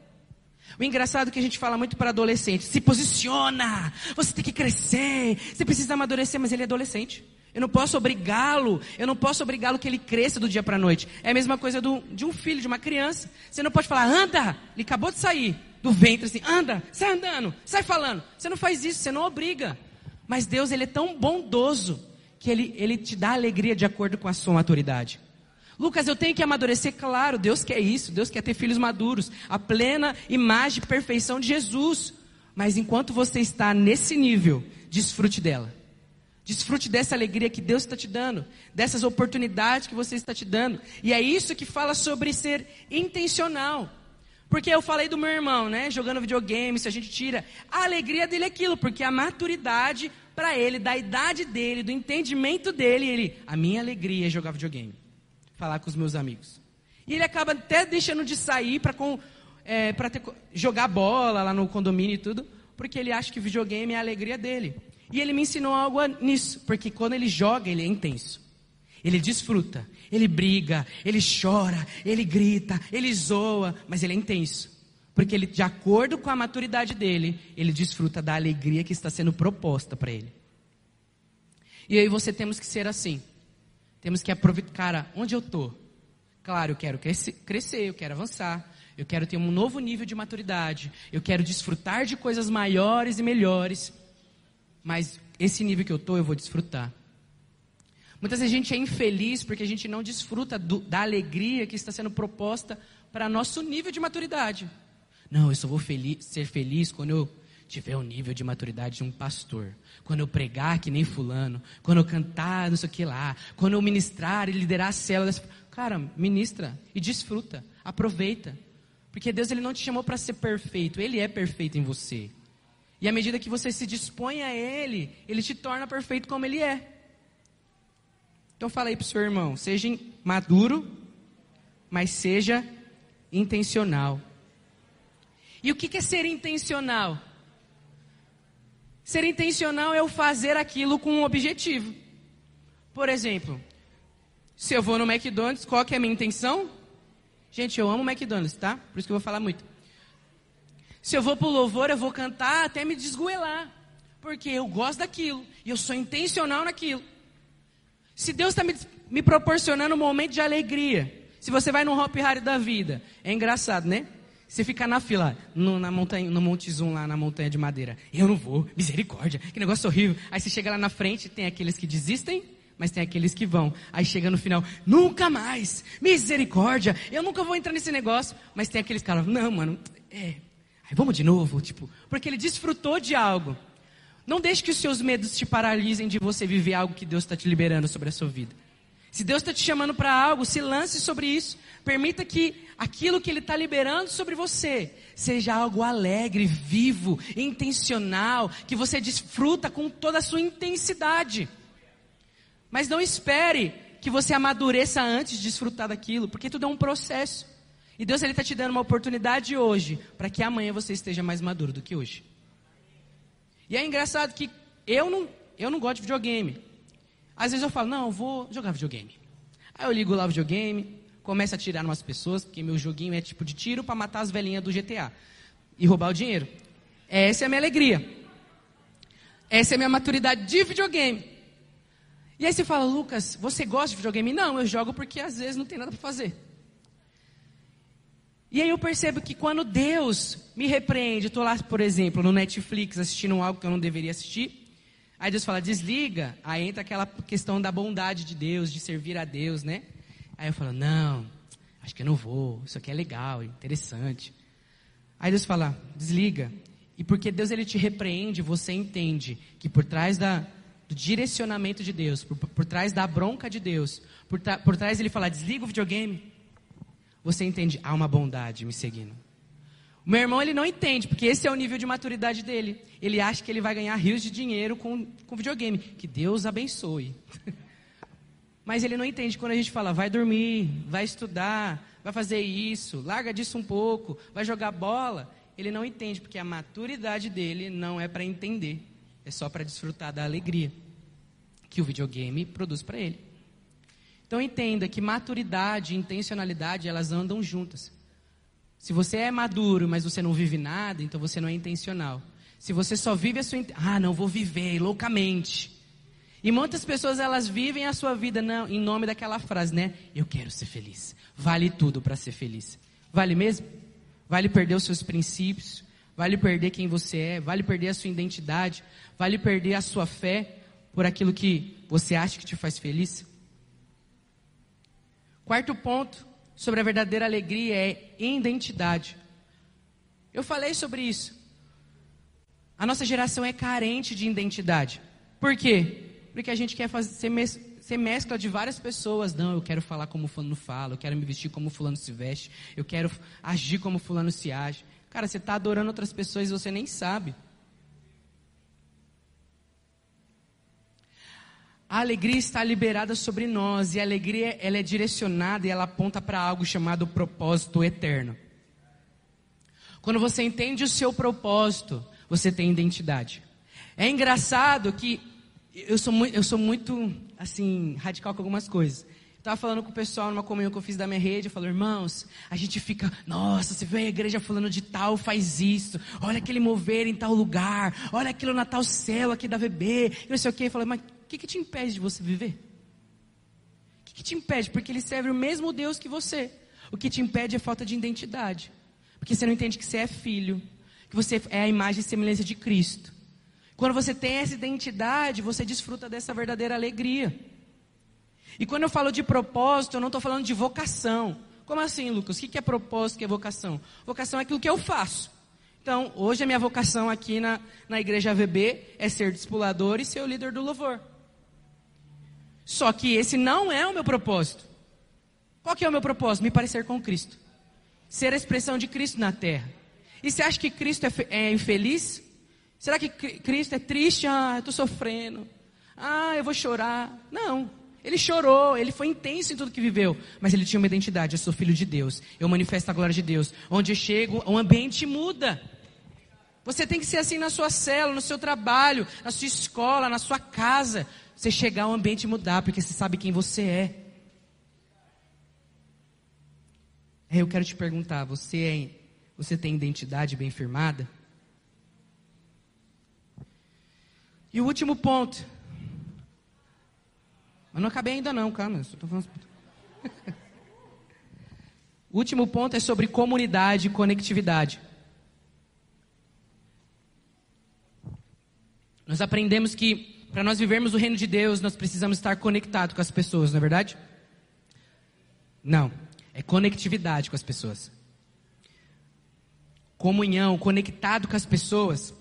O engraçado é que a gente fala muito para adolescente, se posiciona, você tem que crescer, você precisa amadurecer, mas ele é adolescente. Eu não posso obrigá-lo, eu não posso obrigá-lo que ele cresça do dia para a noite. É a mesma coisa do, de um filho, de uma criança. Você não pode falar, anda, ele acabou de sair do ventre assim, anda, sai andando, sai falando. Você não faz isso, você não obriga. Mas Deus, ele é tão bondoso que ele, ele te dá alegria de acordo com a sua maturidade. Lucas, eu tenho que amadurecer, claro, Deus quer isso, Deus quer ter filhos maduros, a plena imagem e perfeição de Jesus. Mas enquanto você está nesse nível, desfrute dela. Desfrute dessa alegria que Deus está te dando, dessas oportunidades que você está te dando. E é isso que fala sobre ser intencional. Porque eu falei do meu irmão, né? Jogando videogame, se a gente tira. A alegria dele é aquilo, porque a maturidade para ele, da idade dele, do entendimento dele, ele, a minha alegria é jogar videogame, falar com os meus amigos. E ele acaba até deixando de sair para é, para jogar bola lá no condomínio e tudo, porque ele acha que videogame é a alegria dele. E ele me ensinou algo nisso, porque quando ele joga, ele é intenso. Ele desfruta, ele briga, ele chora, ele grita, ele zoa, mas ele é intenso. Porque ele, de acordo com a maturidade dele, ele desfruta da alegria que está sendo proposta para ele. E aí você temos que ser assim. Temos que aproveitar, cara, onde eu estou? Claro, eu quero crescer, eu quero avançar, eu quero ter um novo nível de maturidade, eu quero desfrutar de coisas maiores e melhores, mas esse nível que eu estou, eu vou desfrutar. Muitas vezes a gente é infeliz porque a gente não desfruta do, da alegria que está sendo proposta para nosso nível de maturidade. Não, eu só vou ser feliz quando eu tiver o nível de maturidade de um pastor. Quando eu pregar que nem fulano. Quando eu cantar não sei o que lá. Quando eu ministrar e liderar as células. Cara, ministra e desfruta. Aproveita. Porque Deus ele não te chamou para ser perfeito. Ele é perfeito em você. E à medida que você se dispõe a Ele, Ele te torna perfeito como Ele é. Então fala aí para o seu irmão, seja maduro, mas seja intencional. E o que é ser intencional? Ser intencional é o fazer aquilo com um objetivo. Por exemplo, se eu vou no McDonald's, qual que é a minha intenção? Gente, eu amo McDonald's, tá? Por isso que eu vou falar muito. Se eu vou para o louvor, eu vou cantar até me desgoelar. Porque eu gosto daquilo. E eu sou intencional naquilo. Se Deus está me, me, proporcionando um momento de alegria, se você vai no Hop Harry da vida, é engraçado, né? Você fica na fila, no, na montanha, no Monte Zoom, lá na montanha de madeira. Eu não vou, misericórdia, que negócio horrível. Aí você chega lá na frente, tem aqueles que desistem, mas tem aqueles que vão. Aí chega no final, nunca mais, misericórdia, eu nunca vou entrar nesse negócio. Mas tem aqueles caras, não, mano, é, aí vamos de novo, tipo, porque ele desfrutou de algo. Não deixe que os seus medos te paralisem de você viver algo que Deus está te liberando sobre a sua vida. Se Deus está te chamando para algo, se lance sobre isso. Permita que aquilo que Ele está liberando sobre você seja algo alegre, vivo, intencional, que você desfruta com toda a sua intensidade. Mas não espere que você amadureça antes de desfrutar daquilo, porque tudo é um processo. E Deus está te dando uma oportunidade hoje, para que amanhã você esteja mais maduro do que hoje. E é engraçado que eu não, eu não gosto de videogame. Às vezes eu falo, não, eu vou jogar videogame. Aí eu ligo lá o videogame, começo a tirar umas pessoas, porque meu joguinho é tipo de tiro para matar as velhinhas do GTA. E roubar o dinheiro. Essa é a minha alegria. Essa é a minha maturidade de videogame. E aí você fala, Lucas, você gosta de videogame? Não, eu jogo porque às vezes não tem nada para fazer. E aí eu percebo que quando Deus me repreende, estou lá, por exemplo, no Netflix assistindo algo que eu não deveria assistir, aí Deus fala, desliga, aí entra aquela questão da bondade de Deus, de servir a Deus, né? Aí eu falo, não, acho que eu não vou, isso aqui é legal, interessante. Aí Deus fala, desliga. E porque Deus ele te repreende, você entende que por trás da, do direcionamento de Deus, por, por trás da bronca de Deus, por, por trás ele fala, desliga o videogame, você entende, há uma bondade me seguindo. O meu irmão, ele não entende, porque esse é o nível de maturidade dele. Ele acha que ele vai ganhar rios de dinheiro com, com videogame. Que Deus abençoe. (laughs) Mas ele não entende quando a gente fala, vai dormir, vai estudar, vai fazer isso, larga disso um pouco, vai jogar bola. Ele não entende, porque a maturidade dele não é para entender, é só para desfrutar da alegria que o videogame produz para ele. Então entenda que maturidade e intencionalidade, elas andam juntas. Se você é maduro, mas você não vive nada, então você não é intencional. Se você só vive a sua... Ah, não, vou viver loucamente. E muitas pessoas, elas vivem a sua vida não, em nome daquela frase, né? Eu quero ser feliz. Vale tudo para ser feliz. Vale mesmo? Vale perder os seus princípios. Vale perder quem você é. Vale perder a sua identidade. Vale perder a sua fé por aquilo que você acha que te faz feliz. Quarto ponto sobre a verdadeira alegria é identidade. Eu falei sobre isso. A nossa geração é carente de identidade. Por quê? Porque a gente quer fazer, ser, mes, ser mescla de várias pessoas. Não, eu quero falar como fulano fala, eu quero me vestir como fulano se veste, eu quero agir como fulano se age. Cara, você está adorando outras pessoas e você nem sabe. A alegria está liberada sobre nós e a alegria ela é direcionada e ela aponta para algo chamado propósito eterno. Quando você entende o seu propósito, você tem identidade. É engraçado que eu sou muito, eu sou muito assim radical com algumas coisas. Estava falando com o pessoal numa comunhão que eu fiz da minha rede, eu falo, irmãos, a gente fica, nossa, você vê a igreja falando de tal, faz isso, olha aquele mover em tal lugar, olha aquilo na tal céu aqui da VB, e não sei o que. Eu falei, mas que, que te impede de você viver? O que, que te impede? Porque ele serve o mesmo Deus que você. O que te impede é falta de identidade. Porque você não entende que você é filho, que você é a imagem e semelhança de Cristo. Quando você tem essa identidade, você desfruta dessa verdadeira alegria. E quando eu falo de propósito, eu não estou falando de vocação. Como assim, Lucas? O que é propósito, o que é vocação? Vocação é aquilo que eu faço. Então, hoje a minha vocação aqui na, na igreja AVB é ser discipulador e ser o líder do louvor. Só que esse não é o meu propósito. Qual que é o meu propósito? Me parecer com Cristo. Ser a expressão de Cristo na terra. E você acha que Cristo é, é infeliz? Será que Cristo é triste? Ah, eu estou sofrendo. Ah, eu vou chorar. Não. Ele chorou, ele foi intenso em tudo que viveu, mas ele tinha uma identidade, eu sou filho de Deus, eu manifesto a glória de Deus. Onde eu chego, o ambiente muda. Você tem que ser assim na sua célula, no seu trabalho, na sua escola, na sua casa. Você chegar, o ambiente mudar, porque você sabe quem você é. Eu quero te perguntar, você, é, você tem identidade bem firmada? E o último ponto, mas não acabei ainda não, calma. Falando... (laughs) o último ponto é sobre comunidade e conectividade. Nós aprendemos que para nós vivermos o reino de Deus, nós precisamos estar conectados com as pessoas, não é verdade? Não, é conectividade com as pessoas. Comunhão, conectado com as pessoas.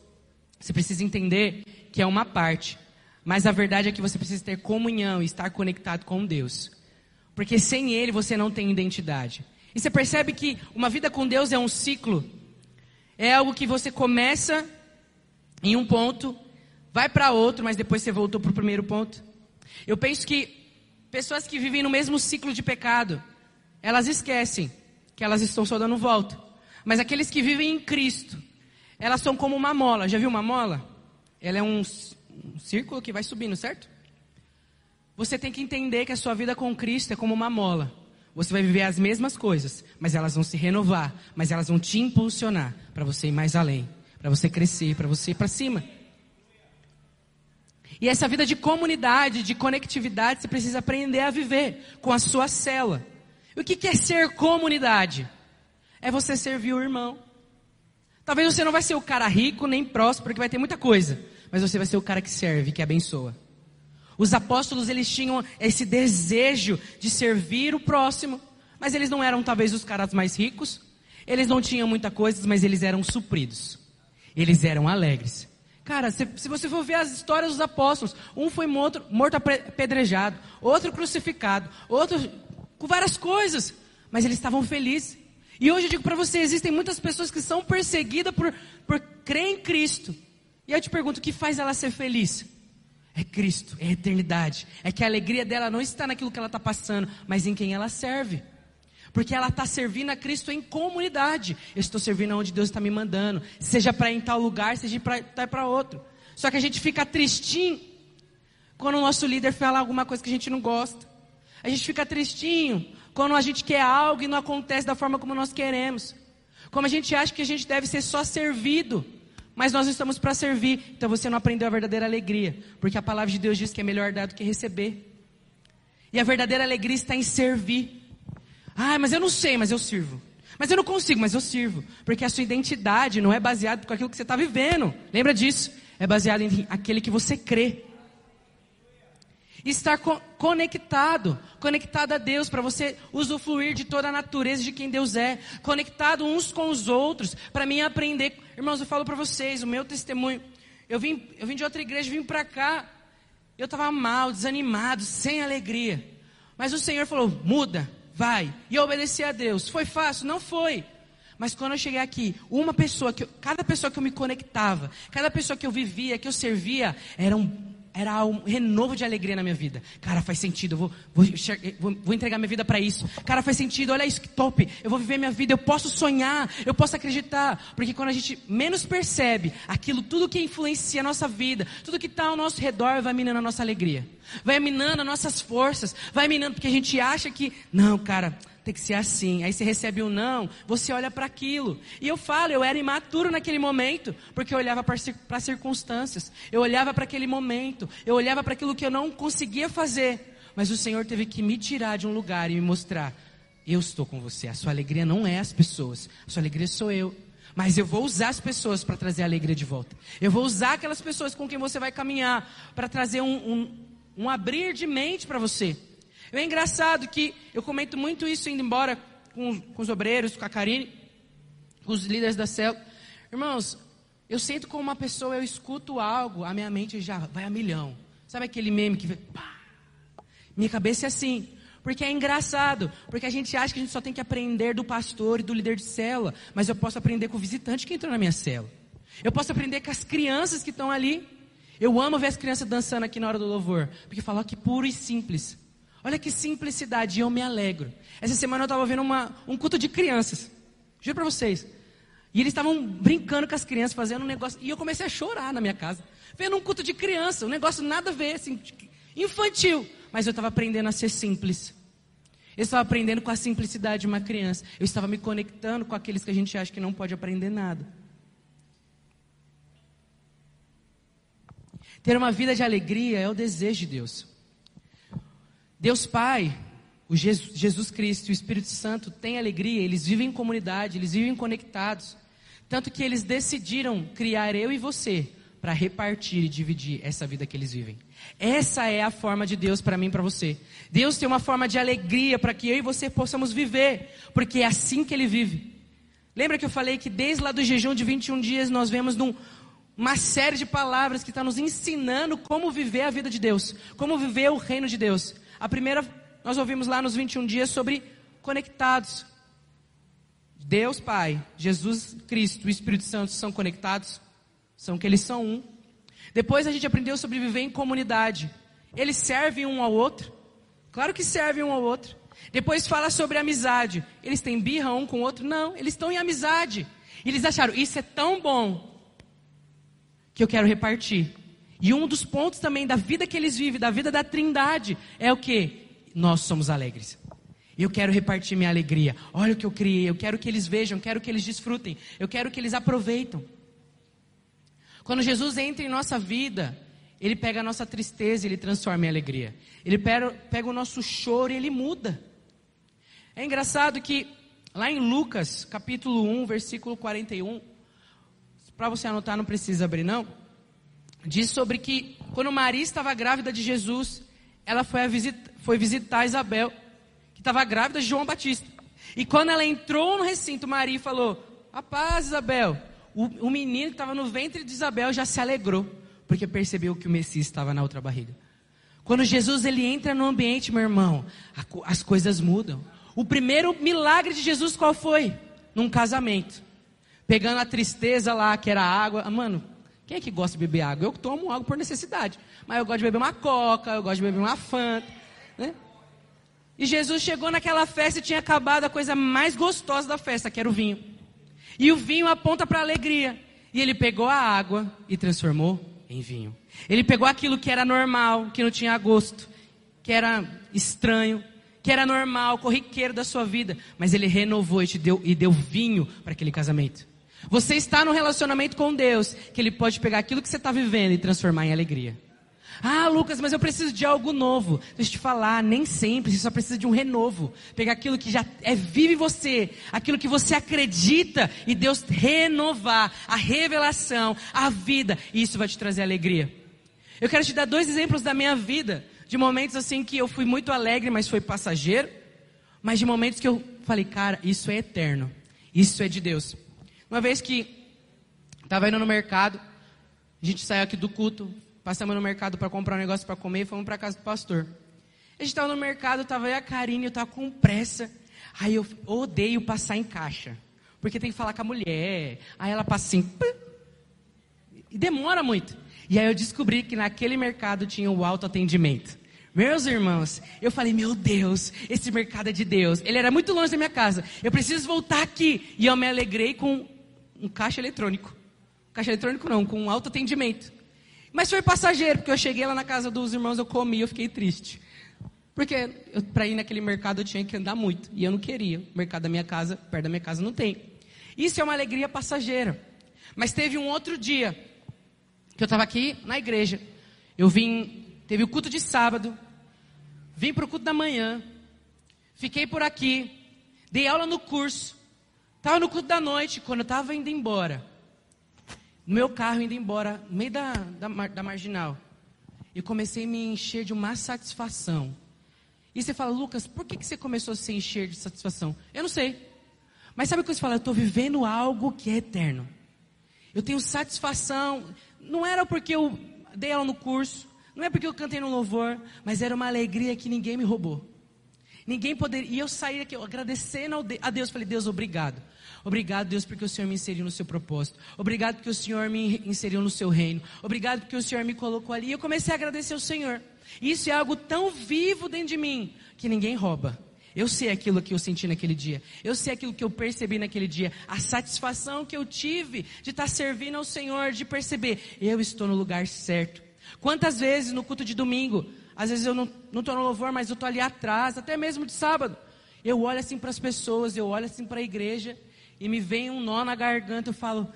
Você precisa entender que é uma parte. Mas a verdade é que você precisa ter comunhão e estar conectado com Deus. Porque sem Ele você não tem identidade. E você percebe que uma vida com Deus é um ciclo. É algo que você começa em um ponto, vai para outro, mas depois você voltou para o primeiro ponto. Eu penso que pessoas que vivem no mesmo ciclo de pecado, elas esquecem que elas estão só dando volta. Mas aqueles que vivem em Cristo, elas são como uma mola. Já viu uma mola? Ela é um, um círculo que vai subindo, certo? Você tem que entender que a sua vida com Cristo é como uma mola. Você vai viver as mesmas coisas, mas elas vão se renovar, mas elas vão te impulsionar para você ir mais além, para você crescer, para você ir para cima. E essa vida de comunidade, de conectividade, você precisa aprender a viver com a sua cela. E o que é ser comunidade? É você servir o irmão. Talvez você não vai ser o cara rico nem próspero que vai ter muita coisa, mas você vai ser o cara que serve, que abençoa. Os apóstolos, eles tinham esse desejo de servir o próximo, mas eles não eram talvez os caras mais ricos, eles não tinham muita coisa, mas eles eram supridos. Eles eram alegres. Cara, se, se, você for ver as histórias dos apóstolos, um foi morto, morto apedrejado, outro crucificado, outro com várias coisas, mas eles estavam felizes. E hoje eu digo para você, existem muitas pessoas que são perseguidas por, por crer em Cristo, e eu te pergunto, o que faz ela ser feliz? É Cristo, é a eternidade. É que a alegria dela não está naquilo que ela está passando, mas em quem ela serve. Porque ela está servindo a Cristo em comunidade. Eu estou servindo aonde Deus está me mandando. Seja para ir em tal lugar, seja para ir para outro. Só que a gente fica tristinho quando o nosso líder fala alguma coisa que a gente não gosta. A gente fica tristinho quando a gente quer algo e não acontece da forma como nós queremos. Como a gente acha que a gente deve ser só servido. Mas nós estamos para servir. Então você não aprendeu a verdadeira alegria. Porque a palavra de Deus diz que é melhor dar do que receber. E a verdadeira alegria está em servir. Ah, mas eu não sei, mas eu sirvo. Mas eu não consigo, mas eu sirvo. Porque a sua identidade não é baseada com aquilo que você está vivendo. Lembra disso? É baseada em aquele que você crê. Estar co conectado, conectado a Deus, para você usufruir de toda a natureza de quem Deus é, conectado uns com os outros, para mim aprender. Irmãos, eu falo para vocês, o meu testemunho. Eu vim, eu vim de outra igreja, vim para cá, eu estava mal, desanimado, sem alegria. Mas o Senhor falou: muda, vai. E eu obedeci a Deus. Foi fácil? Não foi. Mas quando eu cheguei aqui, uma pessoa que eu, cada pessoa que eu me conectava, cada pessoa que eu vivia, que eu servia, eram era um renovo de alegria na minha vida. Cara, faz sentido, eu vou, vou, vou, entregar minha vida para isso. Cara, faz sentido, olha isso que top. Eu vou viver minha vida, eu posso sonhar, eu posso acreditar. Porque quando a gente menos percebe aquilo, tudo que influencia a nossa vida, tudo que está ao nosso redor, vai minando a nossa alegria. Vai minando as nossas forças, vai minando porque a gente acha que, não, cara, tem que ser assim. Aí você recebe um não, você olha para aquilo. E eu falo, eu era imaturo naquele momento, porque eu olhava para as circunstâncias, eu olhava para aquele momento, eu olhava para aquilo que eu não conseguia fazer. Mas o Senhor teve que me tirar de um lugar e me mostrar: eu estou com você. A sua alegria não é as pessoas, a sua alegria sou eu. Mas eu vou usar as pessoas para trazer a alegria de volta. Eu vou usar aquelas pessoas com quem você vai caminhar para trazer um, um, um abrir de mente para você. É engraçado que eu comento muito isso indo embora com, com os obreiros, com a Karine, com os líderes da célula. Irmãos, eu sinto como uma pessoa, eu escuto algo, a minha mente já vai a milhão. Sabe aquele meme que vem, pá, minha cabeça é assim. Porque é engraçado, porque a gente acha que a gente só tem que aprender do pastor e do líder de célula, mas eu posso aprender com o visitante que entrou na minha célula. Eu posso aprender com as crianças que estão ali. Eu amo ver as crianças dançando aqui na hora do louvor, porque falam que puro e simples. Olha que simplicidade, eu me alegro. Essa semana eu estava vendo uma, um culto de crianças. Juro para vocês. E eles estavam brincando com as crianças, fazendo um negócio. E eu comecei a chorar na minha casa. Vendo um culto de criança, um negócio nada a ver, assim, infantil. Mas eu estava aprendendo a ser simples. Eu estava aprendendo com a simplicidade de uma criança. Eu estava me conectando com aqueles que a gente acha que não pode aprender nada. Ter uma vida de alegria é o desejo de Deus. Deus Pai, o Jesus, Jesus Cristo e o Espírito Santo têm alegria, eles vivem em comunidade, eles vivem conectados. Tanto que eles decidiram criar eu e você para repartir e dividir essa vida que eles vivem. Essa é a forma de Deus para mim e para você. Deus tem uma forma de alegria para que eu e você possamos viver, porque é assim que Ele vive. Lembra que eu falei que desde lá do jejum de 21 dias nós vemos num, uma série de palavras que está nos ensinando como viver a vida de Deus, como viver o reino de Deus. A primeira, nós ouvimos lá nos 21 dias sobre conectados. Deus Pai, Jesus Cristo e Espírito Santo são conectados, são que eles são um. Depois a gente aprendeu sobre viver em comunidade. Eles servem um ao outro. Claro que servem um ao outro. Depois fala sobre amizade. Eles têm birra um com o outro? Não, eles estão em amizade. E eles acharam, isso é tão bom que eu quero repartir. E um dos pontos também da vida que eles vivem, da vida da trindade, é o que? Nós somos alegres. Eu quero repartir minha alegria. Olha o que eu criei. Eu quero que eles vejam, quero que eles desfrutem. Eu quero que eles aproveitem. Quando Jesus entra em nossa vida, ele pega a nossa tristeza e ele transforma em alegria. Ele pega o nosso choro e ele muda. É engraçado que lá em Lucas, capítulo 1, versículo 41, para você anotar não precisa abrir não diz sobre que quando Maria estava grávida de Jesus, ela foi, visita, foi visitar Isabel, que estava grávida de João Batista. E quando ela entrou no recinto, Maria falou: A paz, Isabel. O, o menino que estava no ventre de Isabel já se alegrou, porque percebeu que o Messias estava na outra barriga. Quando Jesus ele entra no ambiente, meu irmão, a, as coisas mudam. O primeiro milagre de Jesus qual foi? Num casamento. Pegando a tristeza lá, que era água. Mano, quem é que gosta de beber água? Eu tomo água por necessidade. Mas eu gosto de beber uma coca, eu gosto de beber uma fanta. Né? E Jesus chegou naquela festa e tinha acabado a coisa mais gostosa da festa, que era o vinho. E o vinho aponta para a alegria. E ele pegou a água e transformou em vinho. Ele pegou aquilo que era normal, que não tinha gosto, que era estranho, que era normal, corriqueiro da sua vida, mas ele renovou e, te deu, e deu vinho para aquele casamento. Você está no relacionamento com Deus, que Ele pode pegar aquilo que você está vivendo e transformar em alegria. Ah, Lucas, mas eu preciso de algo novo. Deixa eu te falar, nem sempre, você só precisa de um renovo. Pegar aquilo que já é vivo em você, aquilo que você acredita, e Deus renovar a revelação, a vida, e isso vai te trazer alegria. Eu quero te dar dois exemplos da minha vida, de momentos assim que eu fui muito alegre, mas foi passageiro, mas de momentos que eu falei, cara, isso é eterno, isso é de Deus. Uma vez que estava indo no mercado, a gente saiu aqui do culto, passamos no mercado para comprar um negócio para comer e fomos para casa do pastor. A gente estava no mercado, estava aí a Karine, eu estava com pressa. Aí eu odeio passar em caixa, porque tem que falar com a mulher. Aí ela passa assim, e demora muito. E aí eu descobri que naquele mercado tinha o autoatendimento. Meus irmãos, eu falei, meu Deus, esse mercado é de Deus. Ele era muito longe da minha casa. Eu preciso voltar aqui. E eu me alegrei com um caixa eletrônico. Caixa eletrônico não, com um autoatendimento. Mas foi passageiro, porque eu cheguei lá na casa dos irmãos, eu comi, eu fiquei triste. Porque para ir naquele mercado eu tinha que andar muito. E eu não queria. O mercado da minha casa, perto da minha casa, não tem. Isso é uma alegria passageira. Mas teve um outro dia que eu estava aqui na igreja. Eu vim, teve o culto de sábado, vim para o culto da manhã, fiquei por aqui, dei aula no curso, estava no culto da noite, quando eu estava indo embora, no meu carro indo embora, no meio da, da, da marginal, e comecei a me encher de uma satisfação. E você fala, Lucas, por que, que você começou a se encher de satisfação? Eu não sei. Mas sabe o que você fala? Eu estou vivendo algo que é eterno. Eu tenho satisfação. Não era porque eu dei aula no curso, não é porque eu cantei no louvor, mas era uma alegria que ninguém me roubou. Ninguém poderia. E eu saí agradecendo a Deus. Falei, Deus, obrigado. Obrigado, Deus, porque o Senhor me inseriu no seu propósito. Obrigado porque o Senhor me inseriu no seu reino. Obrigado porque o Senhor me colocou ali. E eu comecei a agradecer ao Senhor. Isso é algo tão vivo dentro de mim que ninguém rouba. Eu sei aquilo que eu senti naquele dia. Eu sei aquilo que eu percebi naquele dia. A satisfação que eu tive de estar servindo ao Senhor, de perceber, eu estou no lugar certo. Quantas vezes no culto de domingo, às vezes eu não estou no louvor, mas eu estou ali atrás, até mesmo de sábado. Eu olho assim para as pessoas, eu olho assim para a igreja, e me vem um nó na garganta, eu falo,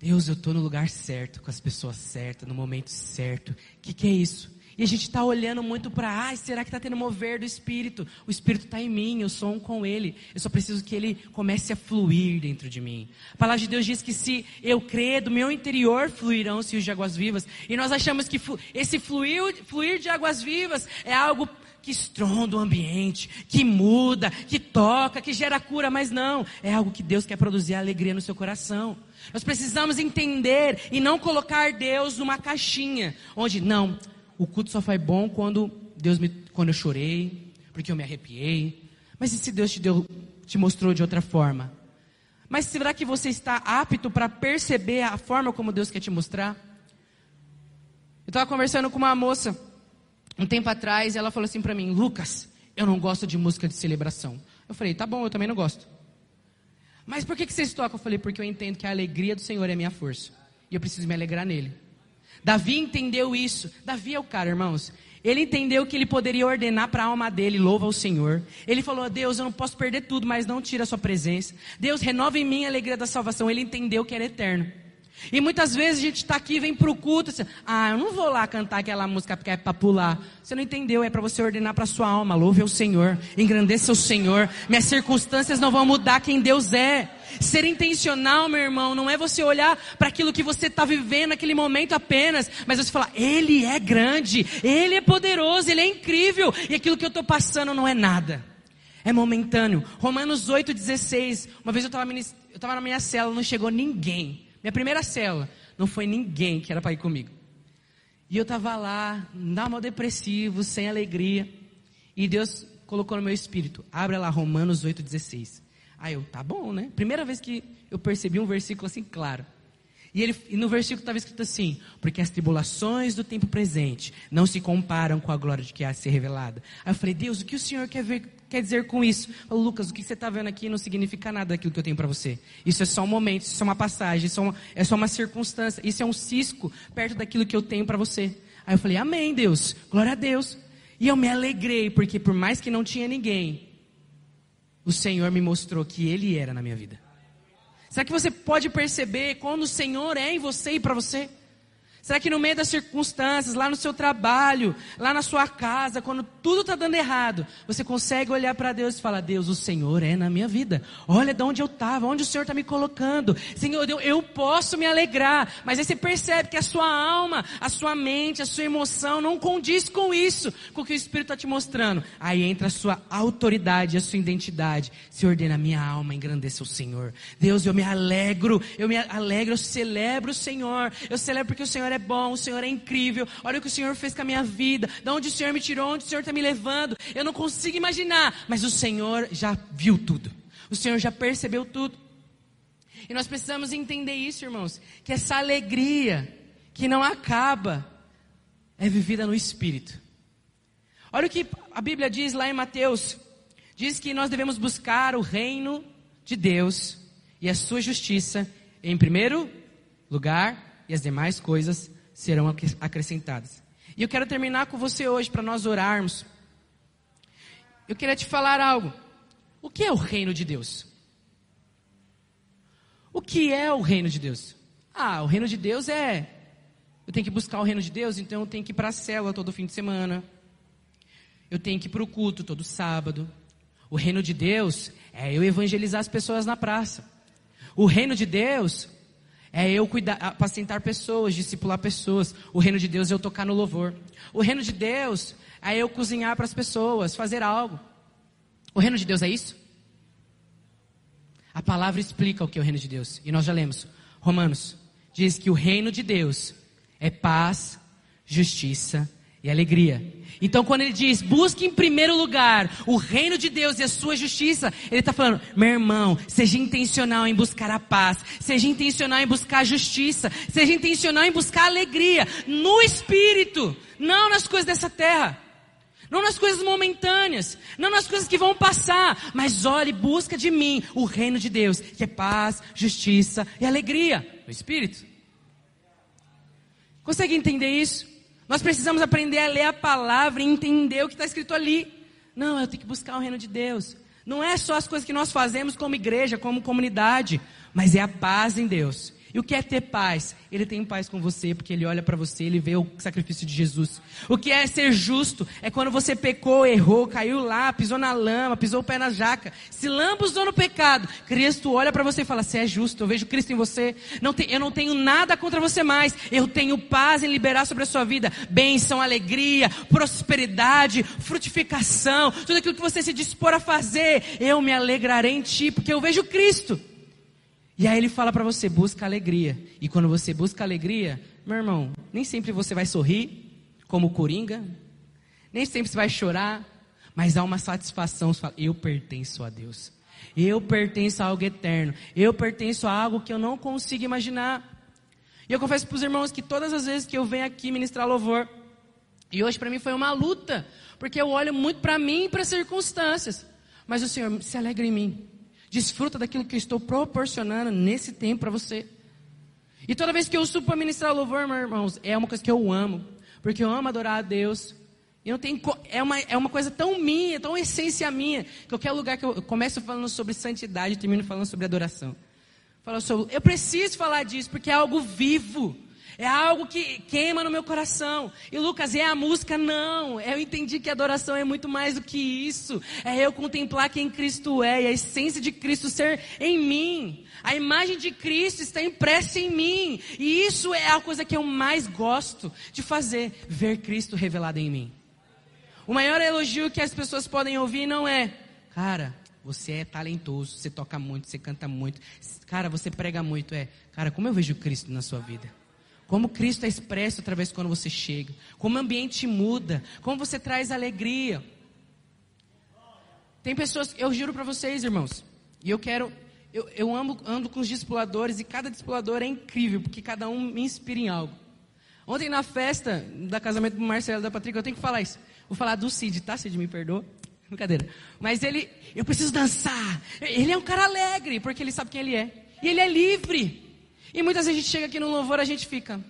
Deus, eu estou no lugar certo, com as pessoas certas, no momento certo. O que, que é isso? E a gente está olhando muito para, ah, será que está tendo mover do Espírito? O Espírito está em mim, eu sou um com Ele. Eu só preciso que Ele comece a fluir dentro de mim. A palavra de Deus diz que se eu crer, do meu interior fluirão os rios de águas vivas. E nós achamos que esse fluir, fluir de águas vivas é algo que estronda o ambiente, que muda, que toca, que gera cura, mas não, é algo que Deus quer produzir alegria no seu coração. Nós precisamos entender e não colocar Deus numa caixinha, onde não, o culto só foi bom quando Deus me, quando eu chorei, porque eu me arrepiei. Mas e se Deus te deu, te mostrou de outra forma? Mas será que você está apto para perceber a forma como Deus quer te mostrar? Eu estava conversando com uma moça um tempo atrás, ela falou assim para mim: Lucas, eu não gosto de música de celebração. Eu falei: tá bom, eu também não gosto. Mas por que, que vocês tocam? Eu falei: porque eu entendo que a alegria do Senhor é minha força. E eu preciso me alegrar nele. Davi entendeu isso. Davi é o cara, irmãos. Ele entendeu que ele poderia ordenar para a alma dele, louva ao Senhor. Ele falou: Deus, eu não posso perder tudo, mas não tira a sua presença. Deus, renova em mim a alegria da salvação. Ele entendeu que era eterno. E muitas vezes a gente está aqui, vem para o culto, assim, ah, eu não vou lá cantar aquela música porque é para pular. Você não entendeu, é para você ordenar para sua alma, louve ao Senhor, engrandeça o Senhor. Minhas circunstâncias não vão mudar quem Deus é. Ser intencional, meu irmão, não é você olhar para aquilo que você está vivendo naquele momento apenas, mas você falar, Ele é grande, Ele é poderoso, Ele é incrível, e aquilo que eu estou passando não é nada. É momentâneo. Romanos 8,16. Uma vez eu estava na minha cela, não chegou ninguém. Minha primeira célula, não foi ninguém que era para ir comigo. E eu estava lá, mal depressivo, sem alegria. E Deus colocou no meu espírito, abre lá Romanos 8,16. Aí eu, tá bom, né? Primeira vez que eu percebi um versículo assim claro. E, ele, e no versículo estava escrito assim: Porque as tribulações do tempo presente não se comparam com a glória de que há de ser revelada. Aí eu falei: Deus, o que o Senhor quer, ver, quer dizer com isso? Lucas, o que você está vendo aqui não significa nada daquilo que eu tenho para você. Isso é só um momento, isso é uma passagem, isso é, uma, é só uma circunstância, isso é um cisco perto daquilo que eu tenho para você. Aí eu falei: Amém, Deus, glória a Deus. E eu me alegrei, porque por mais que não tinha ninguém, o Senhor me mostrou que Ele era na minha vida. Será que você pode perceber quando o Senhor é em você e para você? Será que no meio das circunstâncias, lá no seu trabalho, lá na sua casa, quando tudo está dando errado, você consegue olhar para Deus e falar: Deus, o Senhor é na minha vida. Olha de onde eu estava, onde o Senhor está me colocando. Senhor, eu, posso me alegrar. Mas aí você percebe que a sua alma, a sua mente, a sua emoção não condiz com isso, com o que o Espírito está te mostrando. Aí entra a sua autoridade, a sua identidade. Se ordena a minha alma, engrandeça o Senhor. Deus, eu me alegro, eu me alegro, eu celebro o Senhor. Eu celebro porque o Senhor é é bom, o Senhor é incrível. Olha o que o Senhor fez com a minha vida. De onde o Senhor me tirou, onde o Senhor está me levando. Eu não consigo imaginar, mas o Senhor já viu tudo. O Senhor já percebeu tudo. E nós precisamos entender isso, irmãos, que essa alegria que não acaba é vivida no Espírito. Olha o que a Bíblia diz lá em Mateus: diz que nós devemos buscar o reino de Deus e a sua justiça em primeiro lugar, e as demais coisas serão acrescentadas. E eu quero terminar com você hoje para nós orarmos. Eu queria te falar algo. O que é o reino de Deus? O que é o reino de Deus? Ah, o reino de Deus é. Eu tenho que buscar o reino de Deus, então eu tenho que ir para a célula todo fim de semana. Eu tenho que ir para o culto todo sábado. O reino de Deus é eu evangelizar as pessoas na praça. O reino de Deus é eu cuidar, apacentar pessoas, discipular pessoas. O reino de Deus é eu tocar no louvor. O reino de Deus é eu cozinhar para as pessoas, fazer algo. O reino de Deus é isso? A palavra explica o que é o reino de Deus. E nós já lemos. Romanos diz que o reino de Deus é paz, justiça e alegria. Então, quando ele diz, busque em primeiro lugar o reino de Deus e a sua justiça, ele está falando, meu irmão, seja intencional em buscar a paz, seja intencional em buscar a justiça, seja intencional em buscar a alegria no espírito, não nas coisas dessa terra. Não nas coisas momentâneas, não nas coisas que vão passar, mas olhe, busca de mim o reino de Deus, que é paz, justiça e alegria no Espírito. Consegue entender isso? Nós precisamos aprender a ler a palavra e entender o que está escrito ali. Não, eu tenho que buscar o reino de Deus. Não é só as coisas que nós fazemos como igreja, como comunidade, mas é a paz em Deus. E o que é ter paz? Ele tem paz com você, porque ele olha para você, ele vê o sacrifício de Jesus. O que é ser justo? É quando você pecou, errou, caiu lá, pisou na lama, pisou o pé na jaca, se lambuzou no pecado. Cristo olha para você e fala: Você é justo, eu vejo Cristo em você. Não eu não tenho nada contra você mais. Eu tenho paz em liberar sobre a sua vida bênção, alegria, prosperidade, frutificação, tudo aquilo que você se dispor a fazer. Eu me alegrarei em ti, porque eu vejo Cristo. E aí ele fala para você, busca alegria. E quando você busca alegria, meu irmão, nem sempre você vai sorrir, como Coringa, nem sempre você vai chorar, mas há uma satisfação, você fala, eu pertenço a Deus. Eu pertenço a algo eterno. Eu pertenço a algo que eu não consigo imaginar. E eu confesso para os irmãos que todas as vezes que eu venho aqui ministrar louvor, e hoje para mim foi uma luta, porque eu olho muito para mim e para as circunstâncias. Mas o Senhor se alegra em mim. Desfruta daquilo que eu estou proporcionando nesse tempo para você. E toda vez que eu subo para ministrar louvor, meus irmãos, é uma coisa que eu amo. Porque eu amo adorar a Deus. E não tem, é, uma, é uma coisa tão minha, tão essência minha. Qualquer lugar que eu, eu começo falando sobre santidade, termino falando sobre adoração. Falo sobre, eu preciso falar disso, porque é algo vivo. É algo que queima no meu coração. E Lucas, é a música? Não. Eu entendi que adoração é muito mais do que isso. É eu contemplar quem Cristo é e a essência de Cristo ser em mim. A imagem de Cristo está impressa em mim. E isso é a coisa que eu mais gosto de fazer: ver Cristo revelado em mim. O maior elogio que as pessoas podem ouvir não é, cara, você é talentoso, você toca muito, você canta muito, cara, você prega muito. É, cara, como eu vejo Cristo na sua vida? Como Cristo é expresso através de quando você chega. Como o ambiente muda. Como você traz alegria. Tem pessoas, eu juro para vocês, irmãos. E eu quero, eu, eu amo, ando com os discipuladores e cada discipulador é incrível, porque cada um me inspira em algo. Ontem na festa da casamento do Marcelo da Patrícia, eu tenho que falar isso. Vou falar do Cid, tá? Cid, me perdoa. (laughs) Brincadeira. Mas ele, eu preciso dançar. Ele é um cara alegre, porque ele sabe quem ele é. E ele é livre. E muitas vezes a gente chega aqui no louvor, a gente fica.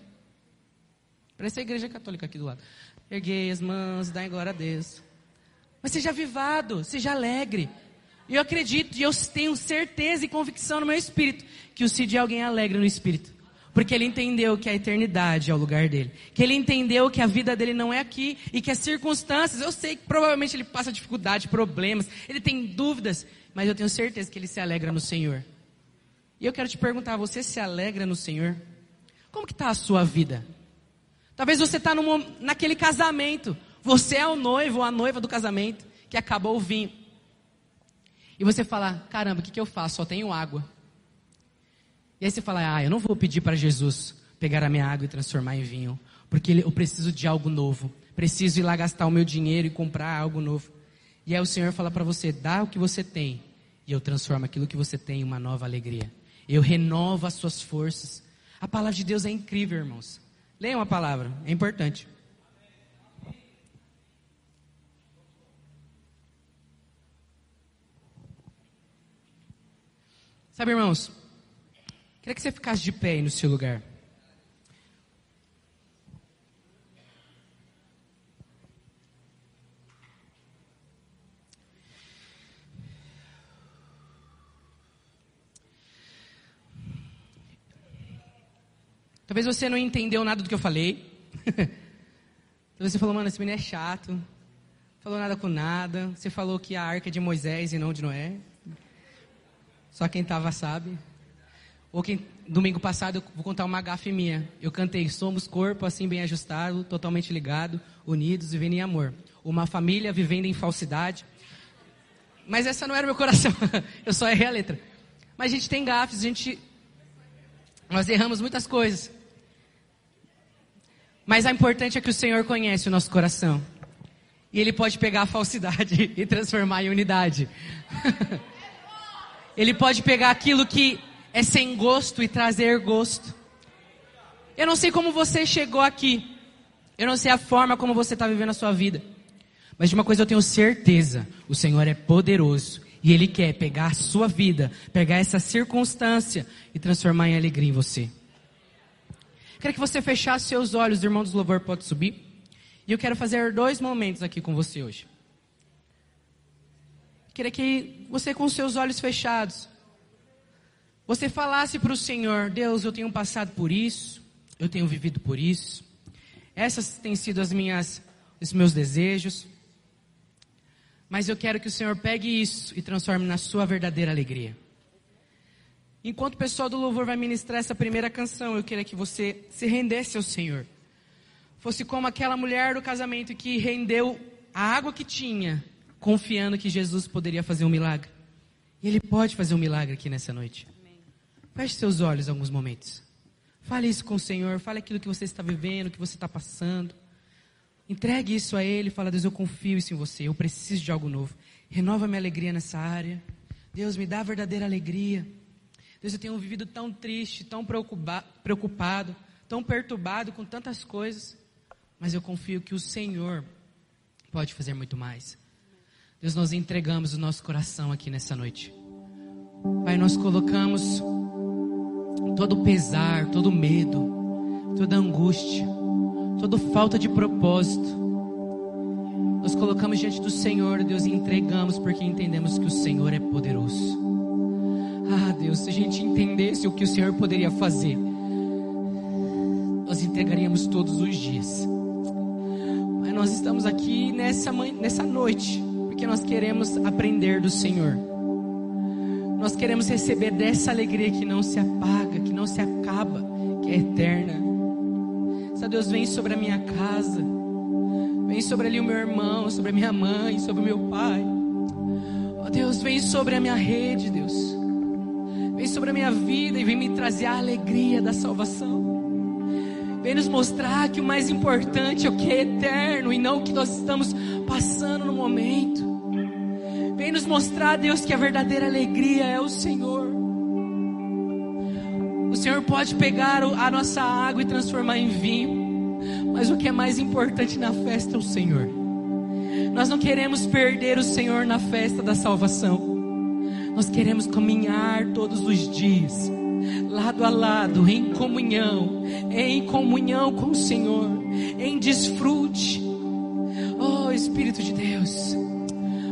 Parece a igreja católica aqui do lado. Erguei as mãos, dá glória a Deus. Mas seja avivado, seja alegre. E eu acredito, e eu tenho certeza e convicção no meu espírito, que o Cid é alguém alegre no espírito. Porque ele entendeu que a eternidade é o lugar dele. Que ele entendeu que a vida dele não é aqui. E que as circunstâncias, eu sei que provavelmente ele passa dificuldade, problemas, ele tem dúvidas. Mas eu tenho certeza que ele se alegra no Senhor. E eu quero te perguntar, você se alegra no Senhor? Como que está a sua vida? Talvez você está naquele casamento. Você é o noivo ou a noiva do casamento que acabou o vinho. E você fala, caramba, o que, que eu faço? Só tenho água. E aí você fala, ah, eu não vou pedir para Jesus pegar a minha água e transformar em vinho. Porque eu preciso de algo novo. Preciso ir lá gastar o meu dinheiro e comprar algo novo. E aí o Senhor fala para você, dá o que você tem. E eu transformo aquilo que você tem em uma nova alegria. Eu renovo as suas forças. A palavra de Deus é incrível, irmãos. Leiam a palavra, é importante. Sabe, irmãos, queria que você ficasse de pé aí no seu lugar. Talvez você não entendeu nada do que eu falei. (laughs) Talvez você falou, mano, esse menino é chato. Falou nada com nada. Você falou que a arca é de Moisés e não de Noé. Só quem estava sabe. Ou quem, domingo passado, eu vou contar uma gafe minha. Eu cantei Somos corpo assim bem ajustado, totalmente ligado, unidos, vivendo em amor. Uma família vivendo em falsidade. Mas essa não era o meu coração. (laughs) eu só errei a letra. Mas a gente tem gafes, a gente. Nós erramos muitas coisas. Mas o importante é que o Senhor conhece o nosso coração. E Ele pode pegar a falsidade (laughs) e transformar em unidade. (laughs) Ele pode pegar aquilo que é sem gosto e trazer gosto. Eu não sei como você chegou aqui. Eu não sei a forma como você está vivendo a sua vida. Mas de uma coisa eu tenho certeza: o Senhor é poderoso. E Ele quer pegar a sua vida, pegar essa circunstância e transformar em alegria em você. Quero que você fechasse seus olhos, irmão dos louvor pode subir. E eu quero fazer dois momentos aqui com você hoje. Queria que você com seus olhos fechados, você falasse para o Senhor, Deus, eu tenho passado por isso, eu tenho vivido por isso. Essas têm sido as minhas, os meus desejos. Mas eu quero que o Senhor pegue isso e transforme na sua verdadeira alegria. Enquanto o pessoal do louvor vai ministrar essa primeira canção, eu queria que você se rendesse ao Senhor. Fosse como aquela mulher do casamento que rendeu a água que tinha, confiando que Jesus poderia fazer um milagre. E Ele pode fazer um milagre aqui nessa noite. Feche seus olhos alguns momentos. Fale isso com o Senhor, fale aquilo que você está vivendo, que você está passando. Entregue isso a Ele, fala, Deus, eu confio isso em você, eu preciso de algo novo. Renova minha alegria nessa área. Deus, me dá verdadeira alegria. Deus, eu tenho vivido tão triste, tão preocupado, tão perturbado com tantas coisas, mas eu confio que o Senhor pode fazer muito mais. Deus, nós entregamos o nosso coração aqui nessa noite. Pai, nós colocamos todo pesar, todo medo, toda angústia, toda falta de propósito. Nós colocamos diante do Senhor, Deus, e entregamos porque entendemos que o Senhor é poderoso. Deus, se a gente entendesse o que o Senhor poderia fazer, nós entregaríamos todos os dias. Mas nós estamos aqui nessa, nessa noite, porque nós queremos aprender do Senhor. Nós queremos receber dessa alegria que não se apaga, que não se acaba, que é eterna. Essa Deus vem sobre a minha casa, vem sobre ali o meu irmão, sobre a minha mãe, sobre o meu pai. Oh Deus, vem sobre a minha rede, Deus. Sobre a minha vida e vem me trazer a alegria da salvação. Vem nos mostrar que o mais importante é o que é eterno e não o que nós estamos passando no momento. Vem nos mostrar, Deus, que a verdadeira alegria é o Senhor. O Senhor pode pegar a nossa água e transformar em vinho, mas o que é mais importante na festa é o Senhor. Nós não queremos perder o Senhor na festa da salvação. Nós queremos caminhar todos os dias, lado a lado, em comunhão, em comunhão com o Senhor, em desfrute. Oh Espírito de Deus,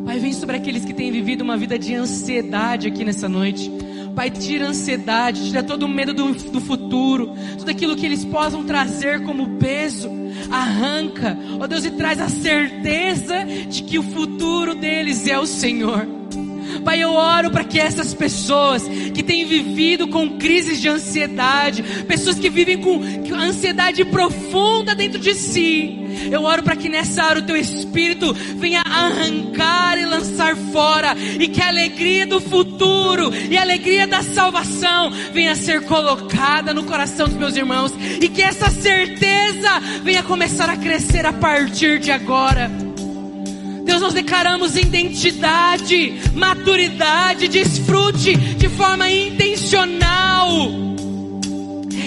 Pai, vem sobre aqueles que têm vivido uma vida de ansiedade aqui nessa noite. Pai, tira a ansiedade, tira todo o medo do, do futuro, tudo aquilo que eles possam trazer como peso, arranca, ó oh Deus, e traz a certeza de que o futuro deles é o Senhor. Pai, eu oro para que essas pessoas que têm vivido com crises de ansiedade, pessoas que vivem com ansiedade profunda dentro de si, eu oro para que nessa hora o teu espírito venha arrancar e lançar fora, e que a alegria do futuro e a alegria da salvação venha ser colocada no coração dos meus irmãos, e que essa certeza venha começar a crescer a partir de agora. Deus, nós declaramos identidade, maturidade, desfrute de forma intencional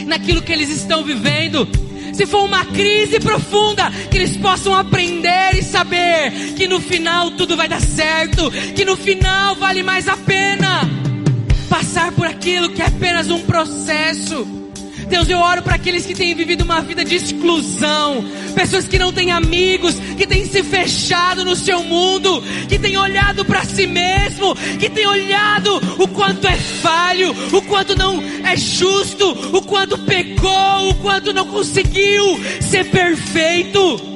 naquilo que eles estão vivendo. Se for uma crise profunda, que eles possam aprender e saber que no final tudo vai dar certo, que no final vale mais a pena passar por aquilo que é apenas um processo. Deus, eu oro para aqueles que têm vivido uma vida de exclusão, pessoas que não têm amigos, que têm se fechado no seu mundo, que têm olhado para si mesmo, que têm olhado o quanto é falho, o quanto não é justo, o quanto pecou, o quanto não conseguiu ser perfeito.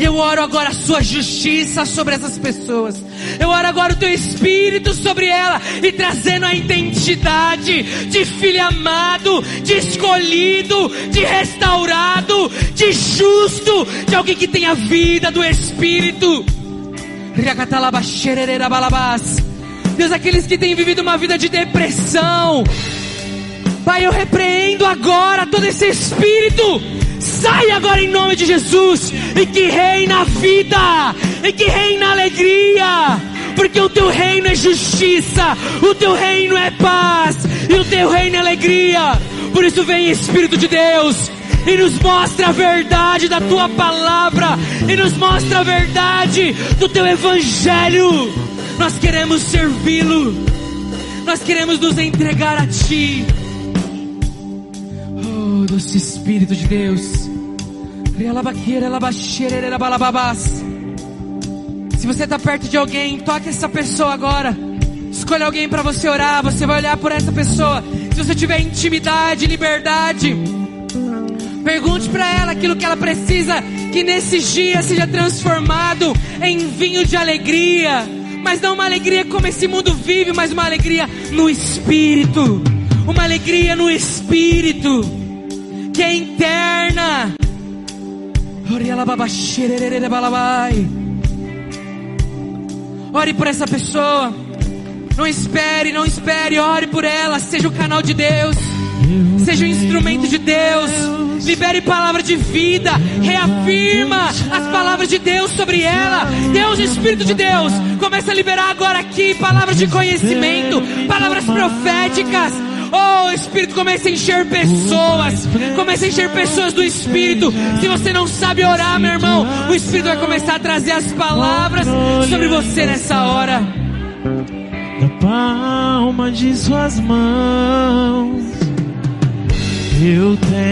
Eu oro agora a sua justiça sobre essas pessoas. Eu oro agora o teu espírito sobre ela e trazendo a identidade de filho amado, de escolhido, de restaurado, de justo, de alguém que tem a vida do espírito. Deus, aqueles que têm vivido uma vida de depressão. Pai, eu repreendo agora todo esse espírito Sai agora em nome de Jesus e que reina a vida, e que reina a alegria, porque o teu reino é justiça, o teu reino é paz, e o teu reino é alegria. Por isso vem Espírito de Deus e nos mostra a verdade da tua palavra e nos mostra a verdade do teu evangelho. Nós queremos servi-lo. Nós queremos nos entregar a ti doce Espírito de Deus. Se você está perto de alguém, toque essa pessoa agora. Escolha alguém para você orar. Você vai olhar por essa pessoa. Se você tiver intimidade, liberdade, pergunte para ela aquilo que ela precisa. Que nesses dias seja transformado em vinho de alegria. Mas não uma alegria como esse mundo vive, mas uma alegria no espírito. Uma alegria no espírito que é interna. Ore por essa pessoa. Não espere, não espere. Ore por ela. Seja o canal de Deus. Seja o instrumento de Deus. Libere palavra de vida. Reafirma as palavras de Deus sobre ela. Deus, Espírito de Deus, começa a liberar agora aqui palavras de conhecimento, palavras proféticas Oh, Espírito, comece a encher pessoas. Comece a encher pessoas do Espírito. Se você não sabe orar, meu irmão, o Espírito vai começar a trazer as palavras sobre você nessa hora. Da palma de suas mãos, eu tenho.